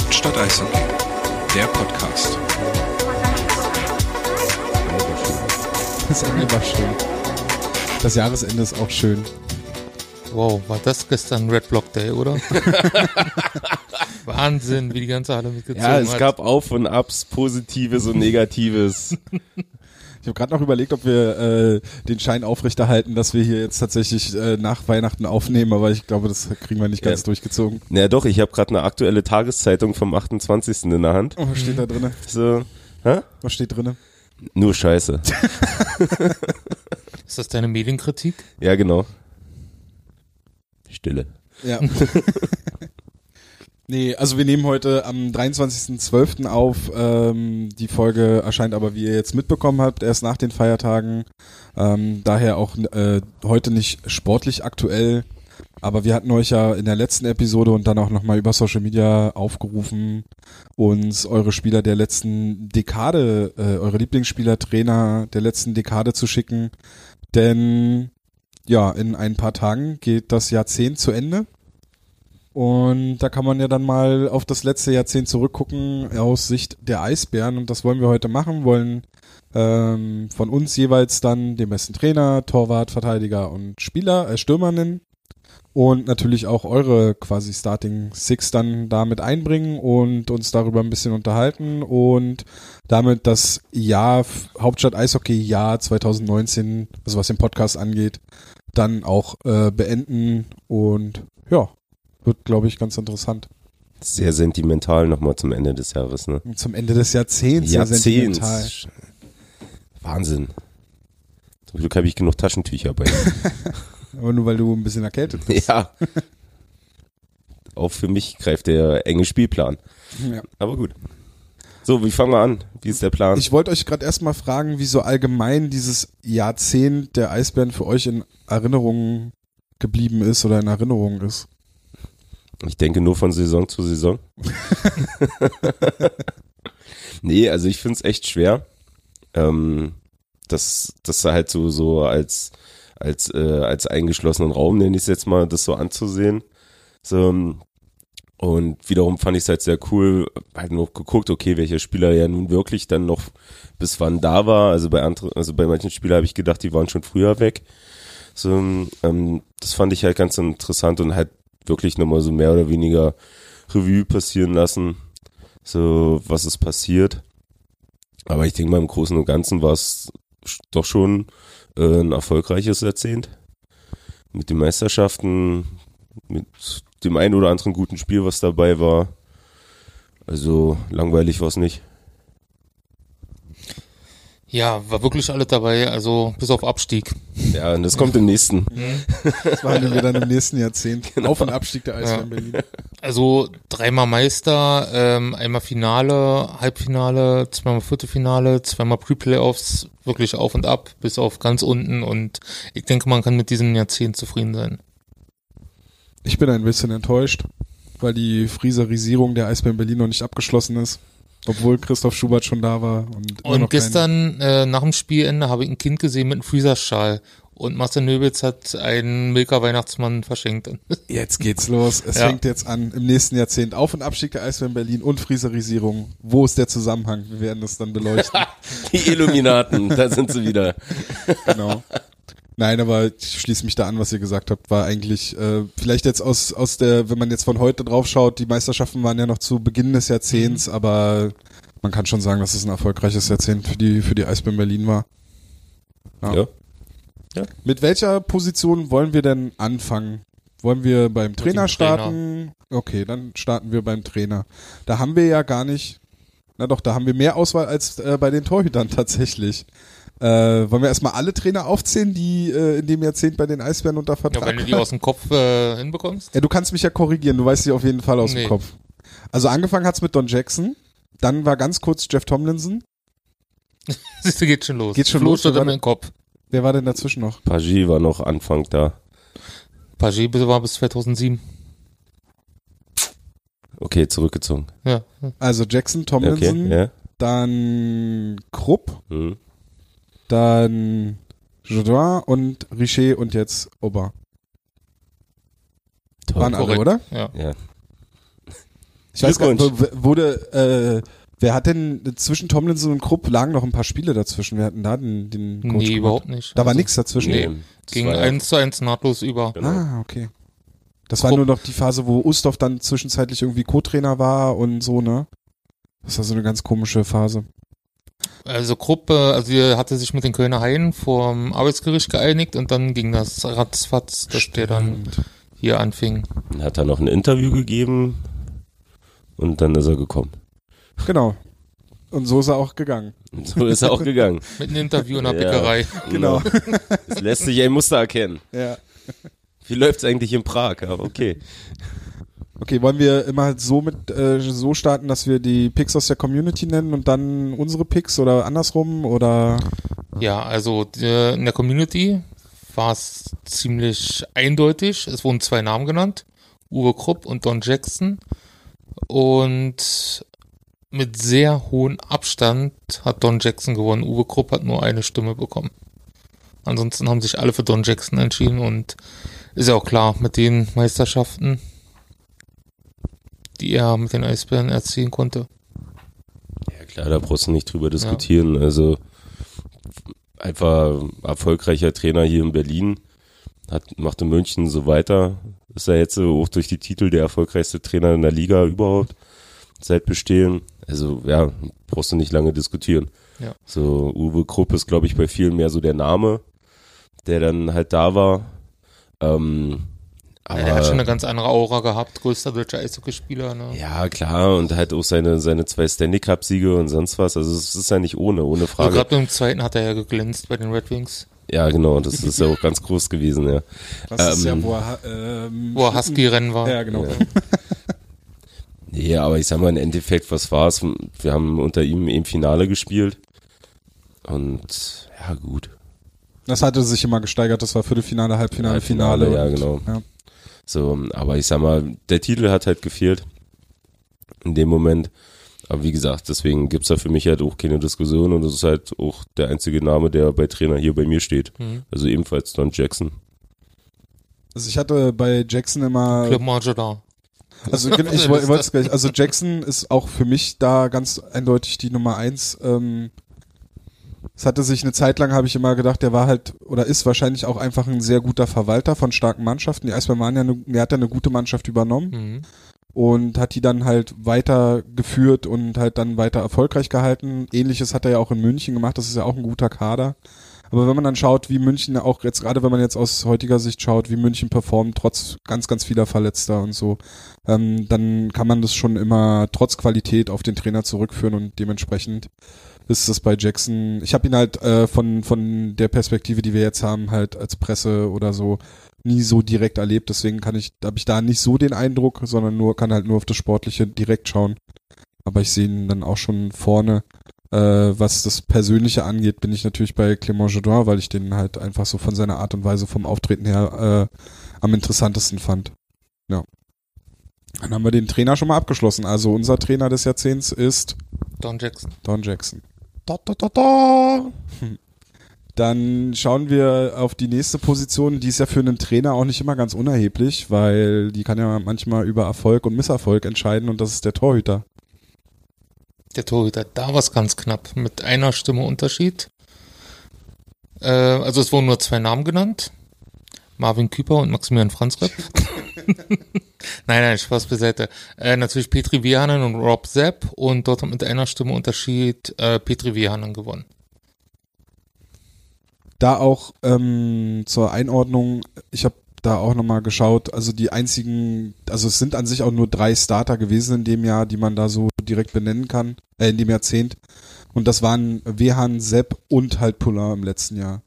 Hauptstadt Eishockey, der Podcast. Das Ende war schön. Das Jahresende ist auch schön. Wow, war das gestern Red Block Day, oder? Wahnsinn, wie die ganze Halle mitgezogen Ja, es hat. gab Auf und Abs, Positives und Negatives. Ich habe gerade noch überlegt, ob wir äh, den Schein aufrechterhalten, dass wir hier jetzt tatsächlich äh, nach Weihnachten aufnehmen, aber ich glaube, das kriegen wir nicht ganz Ja. durchgezogen. naja doch, ich habe gerade eine aktuelle Tageszeitung vom 28. in der Hand. Oh, was steht da drinne? So, hä? Was steht drinne? Nur Scheiße. Ist das deine Medienkritik? Ja, genau. Stille. Ja. nee, also wir nehmen heute am 23.12. auf. Ähm, die Folge erscheint aber, wie ihr jetzt mitbekommen habt, erst nach den Feiertagen. Ähm, daher auch äh, heute nicht sportlich aktuell. Aber wir hatten euch ja in der letzten Episode und dann auch nochmal über Social Media aufgerufen, uns eure Spieler der letzten Dekade, äh, eure Lieblingsspieler, Trainer der letzten Dekade zu schicken. Denn ja, in ein paar Tagen geht das Jahrzehnt zu Ende. Und da kann man ja dann mal auf das letzte Jahrzehnt zurückgucken aus Sicht der Eisbären. Und das wollen wir heute machen. Wollen ähm, von uns jeweils dann den besten Trainer, Torwart, Verteidiger und Spieler, äh, Stürmer nennen. Und natürlich auch eure quasi Starting Six dann damit einbringen und uns darüber ein bisschen unterhalten und damit das Jahr Hauptstadt Eishockey Jahr 2019, also was den Podcast angeht, dann auch äh, beenden und ja, wird glaube ich ganz interessant. Sehr sentimental nochmal zum Ende des Jahres, ne? Zum Ende des Jahrzehnts, ja Jahrzehnt. sentimental. Wahnsinn. Zum Glück habe ich genug Taschentücher bei mir. Aber nur weil du ein bisschen erkältet bist. ja. Auch für mich greift der enge Spielplan. Ja. Aber gut. So, wie fangen wir an? Wie ist der Plan? Ich wollte euch gerade erstmal fragen, wie so allgemein dieses Jahrzehnt der Eisbären für euch in Erinnerung geblieben ist oder in Erinnerung ist. Ich denke nur von Saison zu Saison. nee, also ich find's echt schwer. Ähm, das, das halt so, so als, als, äh, als eingeschlossenen Raum, nenne ich es jetzt mal, das so anzusehen. So, und wiederum fand ich es halt sehr cool, halt noch geguckt, okay, welcher Spieler ja nun wirklich dann noch bis wann da war. Also bei anderen, also bei manchen Spielern habe ich gedacht, die waren schon früher weg. So, ähm, das fand ich halt ganz interessant und halt wirklich nochmal so mehr oder weniger Revue passieren lassen, so was ist passiert. Aber ich denke mal, im Großen und Ganzen war es doch schon äh, ein erfolgreiches Jahrzehnt. Mit den Meisterschaften, mit dem einen oder anderen guten Spiel, was dabei war. Also langweilig war es nicht. Ja, war wirklich alles dabei, also bis auf Abstieg. Ja, und das kommt im nächsten. Das behandeln wir dann im nächsten Jahrzehnt. Genau. Auf- und Abstieg der Eisbären Berlin. Also dreimal Meister, ähm, einmal Finale, Halbfinale, zweimal Viertelfinale, zweimal Pre-Playoffs, wirklich auf und ab, bis auf ganz unten und ich denke, man kann mit diesem Jahrzehnt zufrieden sein. Ich bin ein bisschen enttäuscht, weil die Frieserisierung der Eisbären Berlin noch nicht abgeschlossen ist. Obwohl Christoph Schubert schon da war. Und, Und gestern äh, nach dem Spielende habe ich ein Kind gesehen mit einem Freezer-Schal und Marcel Nöbitz hat einen Milka Weihnachtsmann verschenkt. Jetzt geht's los. Es Ja. fängt jetzt an im nächsten Jahrzehnt. Auf- und Abstieg der Eisbären Berlin und Frieserisierung. Wo ist der Zusammenhang? Wir werden das dann beleuchten. Die Illuminaten, da sind sie wieder. genau. Nein, aber ich schließe mich da an, was ihr gesagt habt, war eigentlich äh, vielleicht jetzt aus aus der, wenn man jetzt von heute drauf schaut, die Meisterschaften waren ja noch zu Beginn des Jahrzehnts, aber man kann schon sagen, dass es ein erfolgreiches Jahrzehnt für die für die Eisbären Berlin war. Ja. Ja. Mit welcher Position wollen wir denn anfangen? Wollen wir beim Trainer dem Trainer. starten? Okay, dann starten wir beim Trainer. Da haben wir ja gar nicht, na doch, da haben wir mehr Auswahl als äh, bei den Torhütern tatsächlich. Äh, wollen wir erstmal alle Trainer aufzählen, die äh, in dem Jahrzehnt bei den Eisbären unter Ja, Vertrag wenn du die aus dem Kopf äh, hinbekommst. Ja, du kannst mich ja korrigieren, du weißt sie auf jeden Fall aus dem Nee. Kopf. Also angefangen hat's mit Don Jackson, dann war ganz kurz Jeff Tomlinson. Siehst du, geht schon los. Geht schon Flo los, oder? immer im Kopf. Wer war denn dazwischen noch? Pagi war noch Anfang da. Pagé war bis 2007. Okay, zurückgezogen. Ja. Also Jackson, Ja, Tomlinson, Okay, ja. dann Krupp, Hm. Dann Jodin und Richer und jetzt Ober. Toll. Waren alle, oder? Ja. Ja. Ich weiß gar nicht, wurde, äh, wer hat denn zwischen Tomlinson und Krupp lagen noch ein paar Spiele dazwischen? Wir hatten da den, den Coach Nee, gemacht. überhaupt nicht. Da war Also, nichts dazwischen. Nee. Ging war eins zu eins nahtlos über. Genau. Ah, okay. Das war Krupp- nur noch die Phase, wo Ustorf dann zwischenzeitlich irgendwie Co-Trainer war und so, ne? Das war so eine ganz komische Phase. Also Gruppe, also er hatte sich mit den Kölner Haien vorm Arbeitsgericht geeinigt und dann ging das ratzfatz, dass der dann Stimmt. hier anfing. Dann hat er noch ein Interview gegeben und dann ist er gekommen. Genau. Und so ist er auch gegangen. Und so ist er auch gegangen. Mit einem Interview in der Ja. Bäckerei. Genau. Es lässt sich ein Muster erkennen. Ja. Wie läuft's eigentlich in Prag? Aber okay. Okay, wollen wir immer so mit äh, so starten, dass wir die Picks aus der Community nennen und dann unsere Picks oder andersrum oder Ja, also der, in der Community war es ziemlich eindeutig. Es wurden zwei Namen genannt. Uwe Krupp und Don Jackson. Und mit sehr hohem Abstand hat Don Jackson gewonnen. Uwe Krupp hat nur eine Stimme bekommen. Ansonsten haben sich alle für Don Jackson entschieden und ist ja auch klar, mit den Meisterschaften, die er mit den Eisbären erzielen konnte. Ja klar, da brauchst du nicht drüber diskutieren. Also einfach erfolgreicher Trainer hier in Berlin, hat, macht in München so weiter. Ist er jetzt so auch durch die Titel der erfolgreichste Trainer in der Liga überhaupt seit Bestehen. Also ja, brauchst du nicht lange diskutieren. Ja. So Uwe Krupp ist, glaube ich, bei vielen mehr so der Name, der dann halt da war. Ähm, aber er hat schon eine ganz andere Aura gehabt, größter deutscher Eishockeyspieler. Ne? ja, klar, und halt auch seine, seine zwei Stanley Cup-Siege und sonst was. Also es ist ja nicht ohne, ohne Frage. gerade im zweiten hat er ja geglänzt bei den Red Wings, Ja, genau, das ist ja auch ganz groß gewesen, ja. das ist ja Ähm, wo er, ähm, wo er Husky-Rennen war. Ja, genau. Ja. Nee, aber ich sag mal, im Endeffekt, was war's? Wir haben unter ihm im Finale gespielt. Und ja, gut. Das hatte sich immer gesteigert, das war Viertelfinale, Halbfinale, Finale. ja, und- genau. Ja. So, aber ich sag mal, der Titel hat halt gefehlt. In dem Moment. Aber wie gesagt, deswegen gibt's da für mich halt auch keine Diskussion und das ist halt auch der einzige Name, der bei Trainer hier bei mir steht. Mhm. Also ebenfalls Don Jackson. Also ich hatte bei Jackson immer Club Marjodin. Also ich woll- wollte es gleich. Also Jackson ist auch für mich da ganz eindeutig die Nummer eins. Ähm, es hatte sich eine Zeit lang, habe ich immer gedacht, der war halt oder ist wahrscheinlich auch einfach ein sehr guter Verwalter von starken Mannschaften. Die Eisbären waren ja, eine, der hat ja eine gute Mannschaft übernommen Mhm. und hat die dann halt weiter geführt und halt dann weiter erfolgreich gehalten. Ähnliches hat er ja auch in München gemacht. Das ist ja auch ein guter Kader. Aber wenn man dann schaut, wie München auch jetzt, gerade wenn man jetzt aus heutiger Sicht schaut, wie München performt, trotz ganz, ganz vieler Verletzter und so, ähm, dann kann man das schon immer trotz Qualität auf den Trainer zurückführen und dementsprechend ist das bei Jackson, ich habe ihn halt äh, von, von der Perspektive, die wir jetzt haben, halt als Presse oder so nie so direkt erlebt, deswegen kann ich, habe ich da nicht so den Eindruck, sondern nur, kann halt nur auf das Sportliche direkt schauen. Aber ich sehe ihn dann auch schon vorne. Äh, was das Persönliche angeht, bin ich natürlich bei Clément Jodin, weil ich den halt einfach so von seiner Art und Weise vom Auftreten her äh, am interessantesten fand. Ja. Dann haben wir den Trainer schon mal abgeschlossen. Also unser Trainer des Jahrzehnts ist Don Jackson. Don Jackson. Da, da, da, da. Dann schauen wir auf die nächste Position. Die ist ja für einen Trainer auch nicht immer ganz unerheblich, weil die kann ja manchmal über Erfolg und Misserfolg entscheiden und das ist der Torhüter. Der Torhüter, da war es ganz knapp. Mit einer Stimme Unterschied. Äh, also es wurden nur zwei Namen genannt. Marvin Küper und Maximilian Franzrepp. nein, nein, Spaß beiseite. Äh, natürlich Petri Vihanen und Rob Sepp und dort hat mit einer Stimme Unterschied äh, Petri Vihanen gewonnen. Da auch ähm, zur Einordnung, ich habe da auch nochmal geschaut, also die einzigen, also es sind an sich auch nur drei Starter gewesen in dem Jahr, die man da so direkt benennen kann, äh, in dem Jahrzehnt. Und das waren Wehan, Sepp und halt Poulain im letzten Jahr.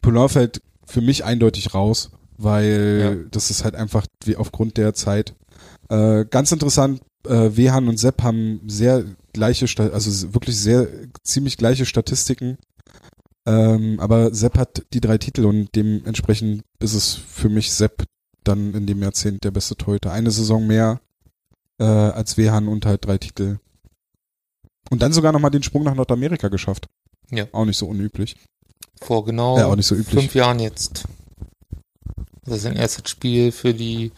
Poulain fällt für mich eindeutig raus, weil das ist halt einfach wie aufgrund der Zeit. Äh, ganz interessant, äh, Wehan und Sepp haben sehr gleiche, also wirklich sehr ziemlich gleiche Statistiken. Ähm, aber Sepp hat die drei Titel und dementsprechend ist es für mich Sepp dann in dem Jahrzehnt der beste Torhüter. Eine Saison mehr äh, als Wehan und halt drei Titel. Und dann sogar nochmal den Sprung nach Nordamerika geschafft. Ja. Auch nicht so unüblich. Vor genau Ja, auch nicht so fünf Jahren jetzt. Das ist sein erstes Spiel für die,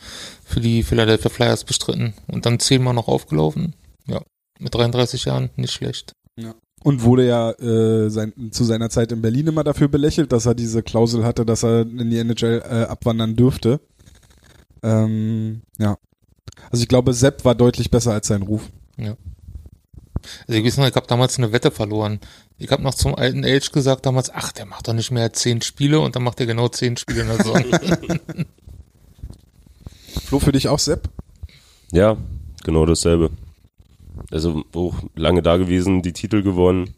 für die Philadelphia Flyers bestritten und dann zehnmal noch aufgelaufen. Ja, mit 33 Jahren, nicht schlecht. Und wurde ja äh, sein, zu seiner Zeit in Berlin immer dafür belächelt, dass er diese Klausel hatte, dass er in die NHL äh, abwandern dürfte. Ähm, ja. Also ich glaube, Sepp war deutlich besser als sein Ruf. Also ich weiß noch, ich habe damals eine Wette verloren. Ich habe noch zum alten Age gesagt damals, ach, der macht doch nicht mehr zehn Spiele und dann macht er genau zehn Spiele in der Saison. Flo, für dich auch Sepp? Ja, genau dasselbe. Also auch lange da gewesen, die Titel gewonnen.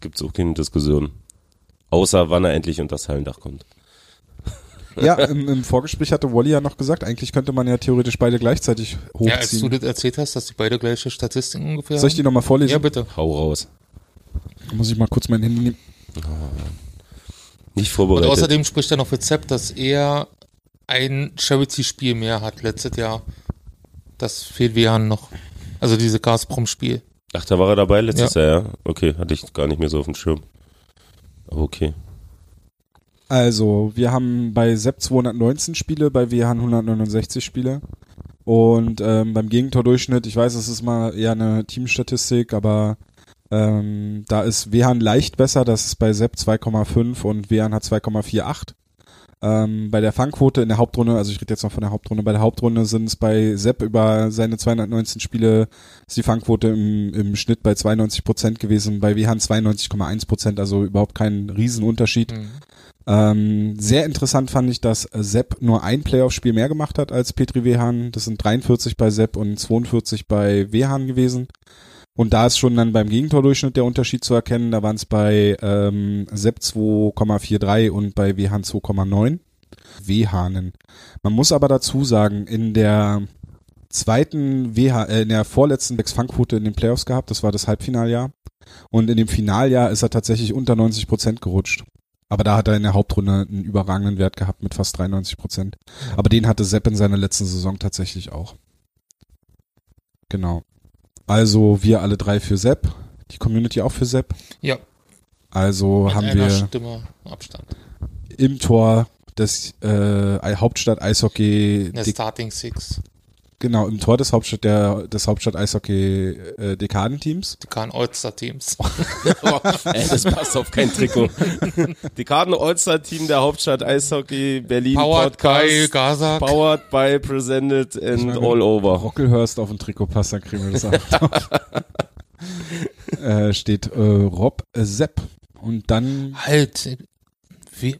Gibt's auch keine Diskussion. Außer wann er endlich unter das Hallendach kommt. Ja, im, im Vorgespräch hatte Wally ja noch gesagt, eigentlich könnte man ja theoretisch beide gleichzeitig ja, als du hochziehen. das erzählt hast, dass die beide gleiche Statistiken ungefähr Soll ich die nochmal vorlesen? Ja, bitte. Hau raus. Muss ich mal kurz mein Handy nehmen. Nicht Und vorbereitet. außerdem spricht er noch für Zepp, dass er ein Charity-Spiel mehr hat letztes Jahr. Das fehlt Wehan noch. Also diese Gazprom-Spiel. Ach, da war er dabei letztes Jahr, ja? Okay, hatte ich gar nicht mehr so auf dem Schirm. Aber okay. Also, wir haben bei Sepp 219 Spiele, bei Wehan 169 Spiele. Und ähm, beim Gegentordurchschnitt, ich weiß, es ist mal eher eine Teamstatistik, aber ähm, da ist Wehan leicht besser, das ist bei Sepp 2,5 und Wehan hat 2,48. Ähm, bei der Fangquote in der Hauptrunde, also ich rede jetzt noch von der Hauptrunde, bei der Hauptrunde sind es bei Sepp über seine 219 Spiele ist die Fangquote im, im Schnitt bei 92 Prozent gewesen, bei Wehan 92,1 Prozent, also überhaupt kein Riesenunterschied. Mhm. Ähm, sehr interessant fand ich, dass Sepp nur ein Playoff-Spiel mehr gemacht hat als Petri Wehan. Das sind 43 bei Sepp und 42 bei Wehan gewesen. Und da ist schon dann beim Gegentordurchschnitt der Unterschied zu erkennen. Da waren es bei ähm, Sepp 2,43 und bei Wehan 2,9. Wehanen. Man muss aber dazu sagen, in der zweiten WH, äh, in der vorletzten Becks Fangquote in den Playoffs gehabt, das war das Halbfinaljahr. Und in dem Finaljahr ist er tatsächlich unter 90 Prozent gerutscht. Aber da hat er in der Hauptrunde einen überragenden Wert gehabt mit fast 93 Prozent. Aber den hatte Sepp in seiner letzten Saison tatsächlich auch. Genau. Also wir alle drei für Sepp, die Community auch für Sepp. Ja, Also mit haben wir Stimme Abstand. im Tor des äh, Hauptstadt Eishockey Der Starting Six. Genau im Tor des Hauptstadt der des Hauptstadt Eishockey äh, Dekadenteams. Die kann All-Star-Teams. Ey, das passt auf kein Trikot. Die Karten All-Star-Team der Hauptstadt Eishockey Berlin Powered by Podcast. Gaza. Powered by Presented and meine, all over. Rockelhurst auf dem Trikot passt, dann kriegen wir das auch. äh, steht äh, Rob Sepp und dann Halt. We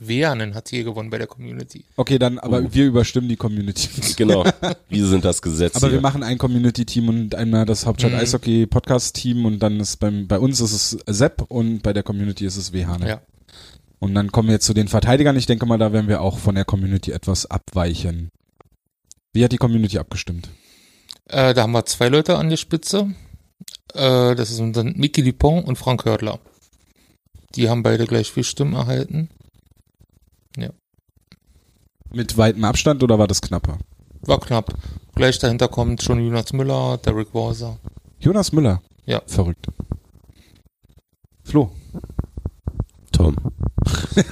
Weanen hat hier gewonnen bei der Community. okay dann aber Oh. wir überstimmen die Community. Genau. Wir sind das Gesetz Aber hier. wir machen ein Community-Team und einmal das Hauptstadt Mhm. Eishockey Podcast-Team und dann ist beim, bei uns ist es Sepp und bei der Community ist es Wehane. Ja. Und dann kommen wir jetzt zu den Verteidigern. Ich denke mal, da werden wir auch von der Community etwas abweichen. Wie hat die Community abgestimmt? Äh, da haben wir zwei Leute an der Spitze. Äh, das sind dann Mickey Dupont und Frank Hördler. Die haben beide gleich viel Stimmen erhalten. Mit weitem Abstand oder war das knapper? War knapp. Gleich dahinter kommt schon Jonas Müller, Derek Warser. Jonas Müller. Ja. Verrückt. Flo. Tom.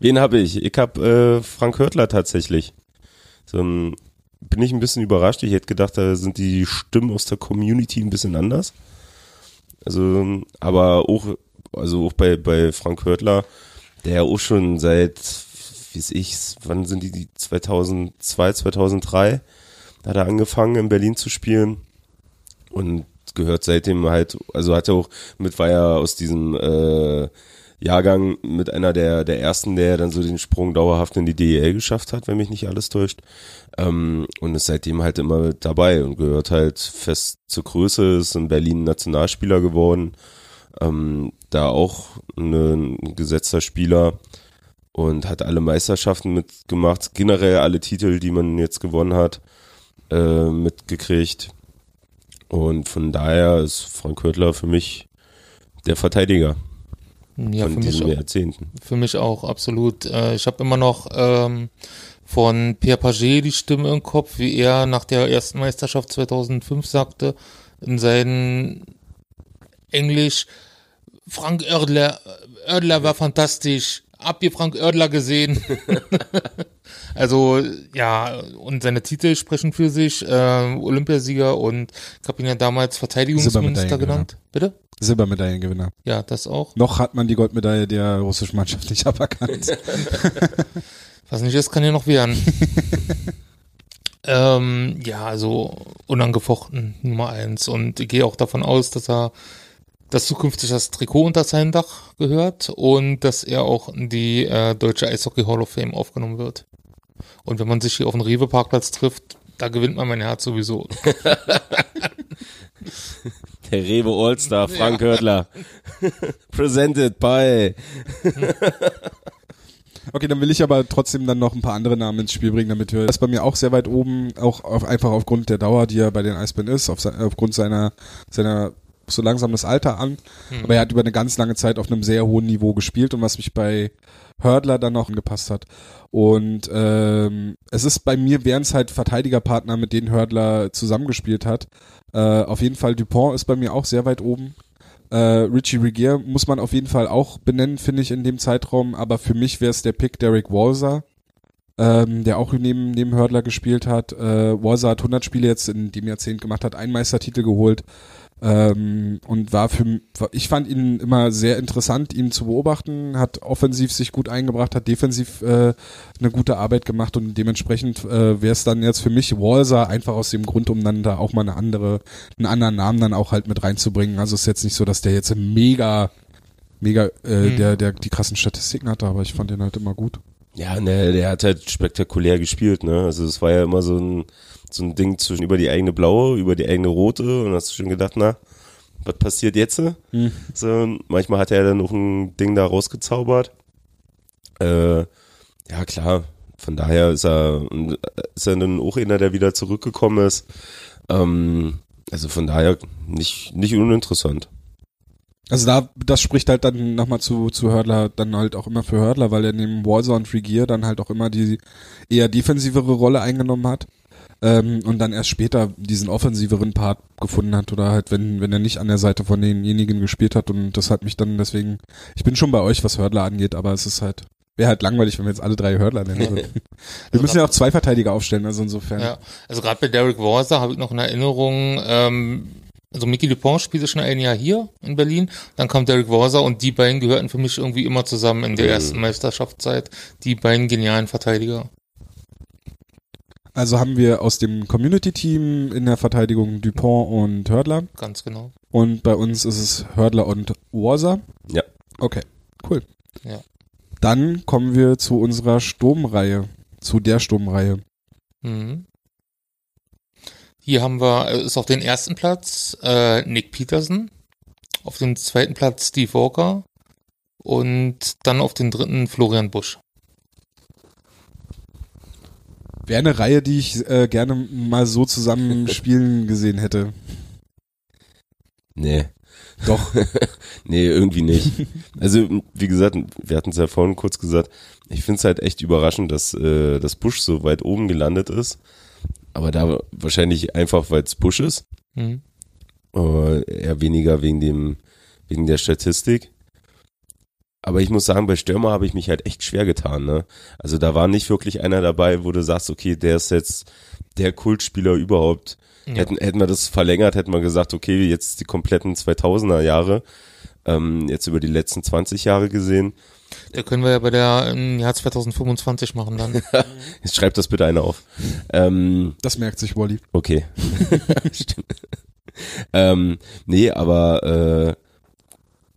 Wen habe ich? Ich habe äh, Frank Hörtler tatsächlich. So, ähm, bin ich ein bisschen überrascht. Ich hätte gedacht, da sind die Stimmen aus der Community ein bisschen anders. Also, aber auch, also auch bei, bei Frank Hörtler, der ja auch schon seit, wie weiß ich, wann sind die, die 2002, 2003, da hat er angefangen in Berlin zu spielen und gehört seitdem halt, also hat er auch mit, war ja aus diesem äh, Jahrgang mit einer der, der ersten, der dann so den Sprung dauerhaft in die DEL geschafft hat, wenn mich nicht alles täuscht. Ähm, und ist seitdem halt immer dabei und gehört halt fest zur Größe, ist in Berlin Nationalspieler geworden, ähm, da auch ein gesetzter Spieler und hat alle Meisterschaften mitgemacht, generell alle Titel, die man jetzt gewonnen hat, äh, mitgekriegt. Und von daher ist Frank Hörtler für mich der Verteidiger Ja, von für mich, diesen auch, Jahrzehnten. für mich auch, absolut. Äh, ich habe immer noch ähm, von Pierre Paget die Stimme im Kopf, wie er nach der ersten Meisterschaft 2005 sagte, in seinem Englisch, Frank Oerdler, Oerdler war fantastisch, habt ihr Frank Oerdler gesehen? also, ja, und seine Titel sprechen für sich. Äh, Olympiasieger und ich habe ihn ja damals Verteidigungsminister genannt. Bitte? Silbermedaillengewinner. Ja, das auch. Noch hat man die Goldmedaille der russischen Mannschaft nicht aberkannt. Was nicht ist, kann ja noch werden. ähm, ja, also unangefochten Nummer eins. Und ich gehe auch davon aus, dass er, dass zukünftig das Trikot unter sein Dach gehört und dass er auch in die äh, Deutsche Eishockey Hall of Fame aufgenommen wird. Und wenn man sich hier auf dem Rewe-Parkplatz trifft, da gewinnt man mein Herz sowieso. Der Rewe Allstar, Frank Hörtler. Presented by. Okay, dann will ich aber trotzdem dann noch ein paar andere Namen ins Spiel bringen, damit wir das bei mir auch sehr weit oben, auch auf, einfach aufgrund der Dauer, die er bei den Eisbären ist, auf, aufgrund seiner seiner so langsam das Alter an. Aber er hat über eine ganz lange Zeit auf einem sehr hohen Niveau gespielt und was mich bei Hördler dann noch angepasst hat. Und ähm, es ist bei mir, wären es halt Verteidigerpartner, mit denen Hördler zusammengespielt hat. Äh, auf jeden Fall Dupont ist bei mir auch sehr weit oben. Äh, Richie Regier muss man auf jeden Fall auch benennen, finde ich, in dem Zeitraum. Aber für mich wäre es der Pick Derek Walser, ähm, der auch neben, neben Hördler gespielt hat. Äh, Walser hat 100 Spiele jetzt in dem Jahrzehnt gemacht, hat einen Meistertitel geholt. Ähm, und war für ich fand ihn immer sehr interessant, ihn zu beobachten, hat offensiv sich gut eingebracht, hat defensiv äh, eine gute Arbeit gemacht und dementsprechend äh, wäre es dann jetzt für mich Walser einfach aus dem Grund, um dann da auch mal eine andere, einen anderen Namen dann auch halt mit reinzubringen. Also es ist jetzt nicht so, dass der jetzt mega, mega, äh, Mhm. der, der die krassen Statistiken hatte, aber ich fand den halt immer gut. Ja, ne, der hat halt spektakulär gespielt, ne? Also es war ja immer so ein, so ein Ding zwischen über die eigene blaue, über die eigene rote und hast du schon gedacht, na, was passiert jetzt? Hm. So, manchmal hat er dann noch ein Ding da rausgezaubert. Äh, ja, klar. Von daher ist er, ist er dann auch einer, der wieder zurückgekommen ist. Ähm, also von daher nicht, nicht uninteressant. Also da, das spricht halt dann nochmal zu, zu Hördler, dann halt auch immer für Hördler, weil er neben Walser und Regier dann halt auch immer die eher defensivere Rolle eingenommen hat. Ähm, und dann erst später diesen offensiveren Part gefunden hat oder halt, wenn, wenn er nicht an der Seite von denjenigen gespielt hat und das hat mich dann deswegen, ich bin schon bei euch, was Hördler angeht, aber es ist halt, wäre halt langweilig, wenn wir jetzt alle drei Hördler nennen würden. Wir müssen ja auch zwei Verteidiger aufstellen, also insofern. Ja, also gerade bei Derek Walser habe ich noch in Erinnerung, ähm, also Mickey Dupont spielte schon ein Jahr hier in Berlin, dann kam Derek Walser und die beiden gehörten für mich irgendwie immer zusammen in der Mhm. ersten Meisterschaftszeit, die beiden genialen Verteidiger. Also haben wir aus dem Community-Team in der Verteidigung Dupont und Hördler. Ganz genau. Und bei uns ist es Hördler und Warser. Ja. Okay, cool. Ja. Dann kommen wir zu unserer Sturmreihe, zu der Sturmreihe. Mhm. Hier haben wir, äh, ist auf den ersten Platz äh, Nick Peterson, auf dem zweiten Platz Steve Walker und dann auf den dritten Florian Busch. Wäre eine Reihe, die ich äh, gerne mal so zusammen spielen gesehen hätte. Nee. Doch. Nee, irgendwie nicht. Also, wie gesagt, wir hatten es ja vorhin kurz gesagt, ich finde es halt echt überraschend, dass äh, das Bush so weit oben gelandet ist. Aber da wahrscheinlich einfach, weil es Bush ist. Mhm. Äh, eher weniger wegen dem, wegen der Statistik. Aber ich muss sagen, bei Stürmer habe ich mich halt echt schwer getan, ne? Also da war nicht wirklich einer dabei, wo du sagst, okay, der ist jetzt der Kultspieler überhaupt. Ja. Hätten, hätten wir das verlängert, hätten wir gesagt, okay, jetzt die kompletten 2000er Jahre, ähm, jetzt über die letzten 20 Jahre gesehen. Da können wir ja bei der im Jahr 2025 machen dann. Jetzt schreibt das bitte einer auf. Ähm, Das merkt sich Wally. Okay. Stimmt. ähm, nee, aber äh,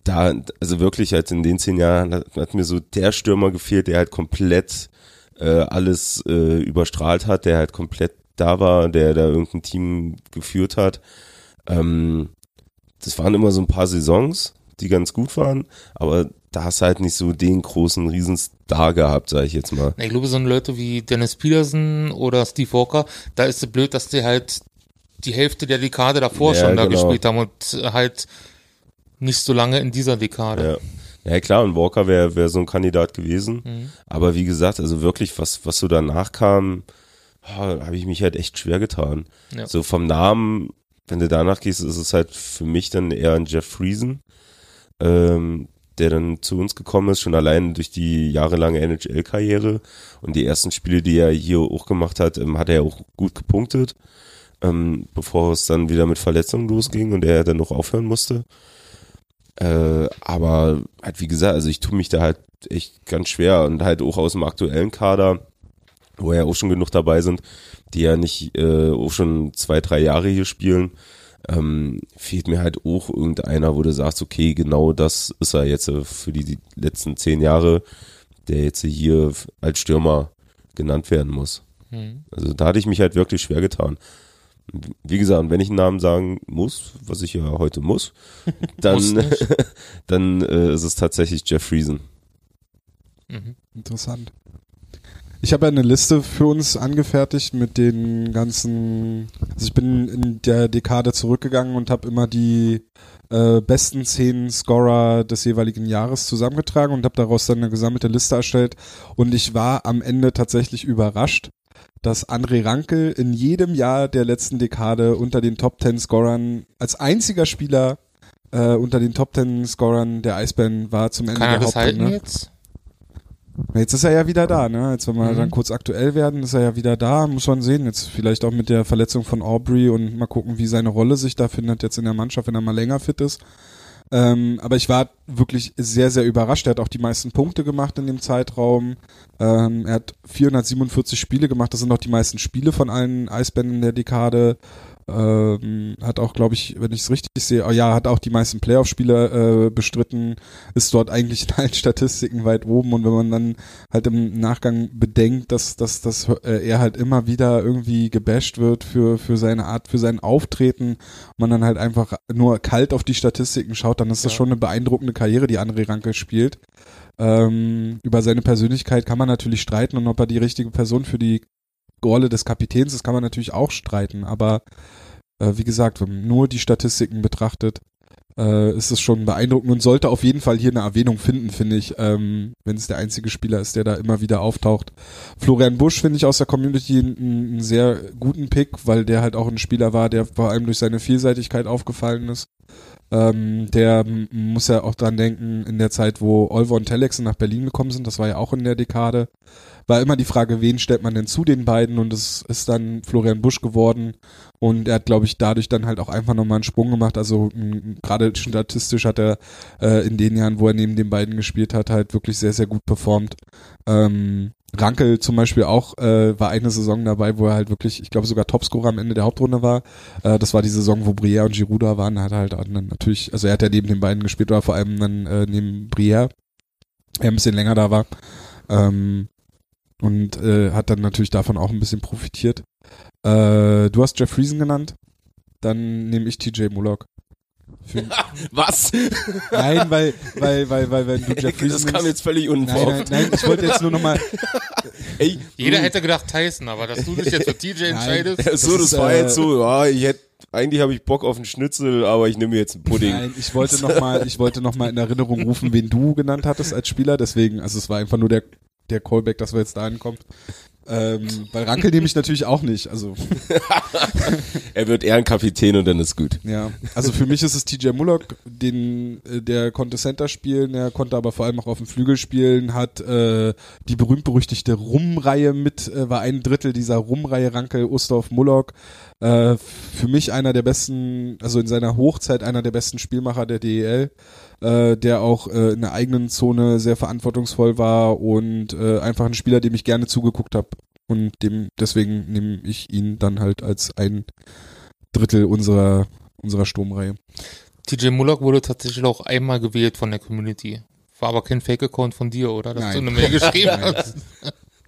da, also wirklich halt in den zehn Jahren hat, hat mir so der Stürmer gefehlt, der halt komplett äh, alles äh, überstrahlt hat, der halt komplett da war, der da irgendein Team geführt hat. Ähm, das waren immer so ein paar Saisons, die ganz gut waren, aber da hast du halt nicht so den großen Riesenstar gehabt, sag ich jetzt mal. Ich glaube, so Leute wie Dennis Peterson oder Steve Walker, da ist es blöd, dass die halt die Hälfte der Dekade davor Ja, schon da genau. gespielt haben und halt nicht so lange in dieser Dekade. Ja. Ja klar, und Walker wäre wär so ein Kandidat gewesen. Mhm. Aber wie gesagt, also wirklich, was, was so danach kam, habe ich mich halt echt schwer getan. Ja. So vom Namen, wenn du danach gehst, ist es halt für mich dann eher ein Jeff Friesen, ähm, der dann zu uns gekommen ist, schon allein durch die jahrelange NHL-Karriere und die ersten Spiele, die er hier auch gemacht hat, ähm, hat er auch gut gepunktet, ähm, bevor es dann wieder mit Verletzungen losging und er dann noch aufhören musste. Äh, aber halt wie gesagt, also ich tue mich da halt echt ganz schwer und halt auch aus dem aktuellen Kader, wo ja auch schon genug dabei sind, die ja nicht äh, auch schon zwei, drei Jahre hier spielen, ähm, fehlt mir halt auch irgendeiner, wo du sagst, okay, genau das ist er jetzt äh, für die, die letzten zehn Jahre, der jetzt hier als Stürmer genannt werden muss. Hm. Also da hatte ich mich halt wirklich schwer getan. Wie gesagt, wenn ich einen Namen sagen muss, was ich ja heute muss, dann, dann äh, ist es tatsächlich Jeff Friesen. Mhm. Interessant. Ich habe ja eine Liste für uns angefertigt mit den ganzen. Also ich bin in der Dekade zurückgegangen und habe immer die äh, besten zehn Scorer des jeweiligen Jahres zusammengetragen und habe daraus dann eine gesammelte Liste erstellt. Und ich war am Ende tatsächlich überrascht, dass André Rankel in jedem Jahr der letzten Dekade unter den Top 10 Scorern als einziger Spieler äh, unter den Top 10 Scorern der Eisbären war zum Ende Kann er der Hauptrunde. jetzt? Jetzt ist er ja wieder da, ne? Jetzt, wenn wir Mhm. dann kurz aktuell werden, ist er ja wieder da, muss man sehen. Jetzt vielleicht auch mit der Verletzung von Aubrey und mal gucken, wie seine Rolle sich da findet jetzt in der Mannschaft, wenn er mal länger fit ist. Ähm, aber ich war wirklich sehr, sehr überrascht. Er hat auch die meisten Punkte gemacht in dem Zeitraum. Ähm, er hat 447 Spiele gemacht. Das sind auch die meisten Spiele von allen Eisbären in der Dekade. Ähm, hat auch, glaube ich, wenn ich es richtig sehe, oh ja, hat auch die meisten Playoff-Spiele äh, bestritten, ist dort eigentlich in allen Statistiken weit oben. Und wenn man dann halt im Nachgang bedenkt, dass, dass, dass äh, er halt immer wieder irgendwie gebasht wird für, für seine Art, für sein Auftreten, man dann halt einfach nur kalt auf die Statistiken schaut, dann ist das Ja. schon eine beeindruckende Karriere, die André Ranke spielt. Ähm, über seine Persönlichkeit kann man natürlich streiten und ob er die richtige Person für die Rolle des Kapitäns ist, kann man natürlich auch streiten. Aber äh, wie gesagt, wenn man nur die Statistiken betrachtet, äh, ist es schon beeindruckend und sollte auf jeden Fall hier eine Erwähnung finden, finde ich, ähm, wenn es der einzige Spieler ist, der da immer wieder auftaucht. Florian Busch finde ich aus der Community einen, sehr guten Pick, weil der halt auch ein Spieler war, der vor allem durch seine Vielseitigkeit aufgefallen ist. Ähm, der muss ja auch dran denken, in der Zeit, wo Olver und Telexen nach Berlin gekommen sind, das war ja auch in der Dekade, war immer die Frage, wen stellt man denn zu den beiden und es ist dann Florian Busch geworden und er hat, glaube ich, dadurch dann halt auch einfach nochmal einen Sprung gemacht. Also gerade statistisch hat er äh, in den Jahren, wo er neben den beiden gespielt hat, halt wirklich sehr, sehr gut performt. Ähm, Rankel zum Beispiel auch äh, war eine Saison dabei, wo er halt wirklich, ich glaube sogar Topscorer am Ende der Hauptrunde war. Äh, das war die Saison, wo Brière und Giroud da waren. Er hat halt dann natürlich, also er hat ja neben den beiden gespielt, oder vor allem dann äh, neben Brière, der ein bisschen länger da war. Ähm, und äh, hat dann natürlich davon auch ein bisschen profitiert. Äh, du hast Jeff Friesen genannt, dann nehme ich TJ Mullock. Was? nein, weil, weil, weil, weil, wenn du Jeff Friesen das kam jetzt völlig Nein, nein, unverhofft. nein, ich wollte jetzt nur nochmal, Ey, Jeder hätte gedacht Tyson, aber dass du dich jetzt für TJ entscheidest. Ja, so, Das das, ist, war äh, jetzt so, ja, ich hätte, eigentlich habe ich Bock auf einen Schnitzel, aber ich nehme jetzt einen Pudding. Nein, ich wollte nochmal, ich wollte noch mal in Erinnerung rufen, wen du genannt hattest als Spieler, deswegen, also es war einfach nur der, der Callback, dass wir jetzt dahin kommen. Ähm, weil Rankel nehme ich natürlich auch nicht, also, Er wird Ehrenkapitän und dann ist gut. ja. Also für mich ist es TJ Mullock, den, äh, der konnte Center spielen, er konnte aber vor allem auch auf dem Flügel spielen, hat, äh, die berühmt-berüchtigte Rum-Reihe mit, äh, war ein Drittel dieser Rum-Reihe Rankel, Ustorf, Mullock, äh, für mich einer der besten, also in seiner Hochzeit einer der besten Spielmacher der DEL, äh, der auch äh, in der eigenen Zone sehr verantwortungsvoll war und äh, einfach ein Spieler, dem ich gerne zugeguckt habe. Und dem, deswegen nehme ich ihn dann halt als ein Drittel unserer, unserer Sturmreihe. TJ Mullock wurde tatsächlich auch einmal gewählt von der Community. War aber kein Fake-Account von dir, oder? Dass Nein. du eine Mail geschrieben hast.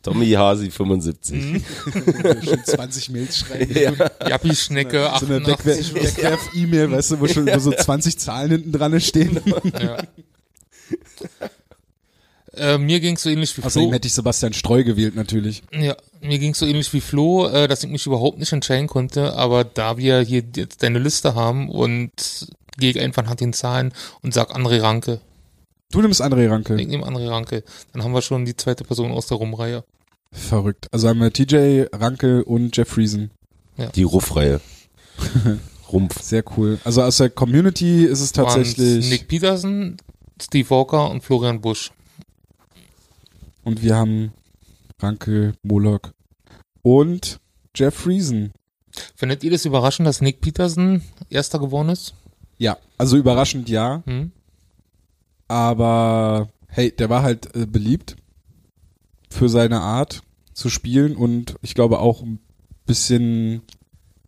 Tommy Hasi 75. Mhm. Schon 20 Mails schreiben. Ja. Jappi Schnecke So eine 88. Wegwer- Wegwerf-E-Mail, weißt du, wo schon wo so 20 Zahlen hinten dran stehen. ja. äh, mir ging's so ähnlich wie Außerdem Flo. hätte ich Sebastian Streu gewählt, natürlich. Ja, mir ging's so ähnlich wie Flo, äh, dass ich mich überhaupt nicht entscheiden konnte, aber da wir hier jetzt deine Liste haben und gehe ich einfach nach den Zahlen und sag André Ranke. Du nimmst André Ranke. Ich nehme André Ranke. Dann haben wir schon die zweite Person aus der Rumreihe. Verrückt. Also haben wir TJ, Ranke und Jeff Friesen. Die Ruffreihe. Rumpf. Sehr cool. Also aus der Community ist es Waren's tatsächlich. Nick Peterson, Steve Walker und Florian Busch. Und wir haben Ranke, Moloch und Jeff Friesen. Findet ihr das überraschend, dass Nick Peterson Erster geworden ist? Ja, also überraschend ja, Hm? Aber hey, der war halt äh, beliebt für seine Art zu spielen und ich glaube auch ein bisschen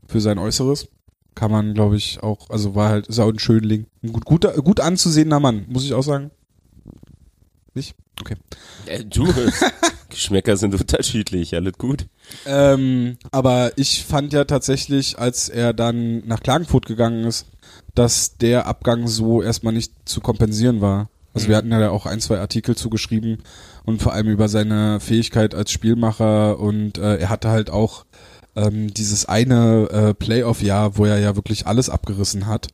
für sein Äußeres. Kann man, glaube ich, auch, also war halt, ist auch ein Schönling. Ein gut, guter, gut anzusehender Mann, muss ich auch sagen. Nicht? Okay. Äh, du, Geschmäcker sind unterschiedlich, alles gut. Ähm, aber ich fand ja tatsächlich, als er dann nach Klagenfurt gegangen ist, dass der Abgang so erstmal nicht zu kompensieren war. Also wir hatten ja da auch ein, zwei Artikel zugeschrieben und vor allem über seine Fähigkeit als Spielmacher und äh, er hatte halt auch ähm, dieses eine äh, Playoff-Jahr, wo er ja wirklich alles abgerissen hat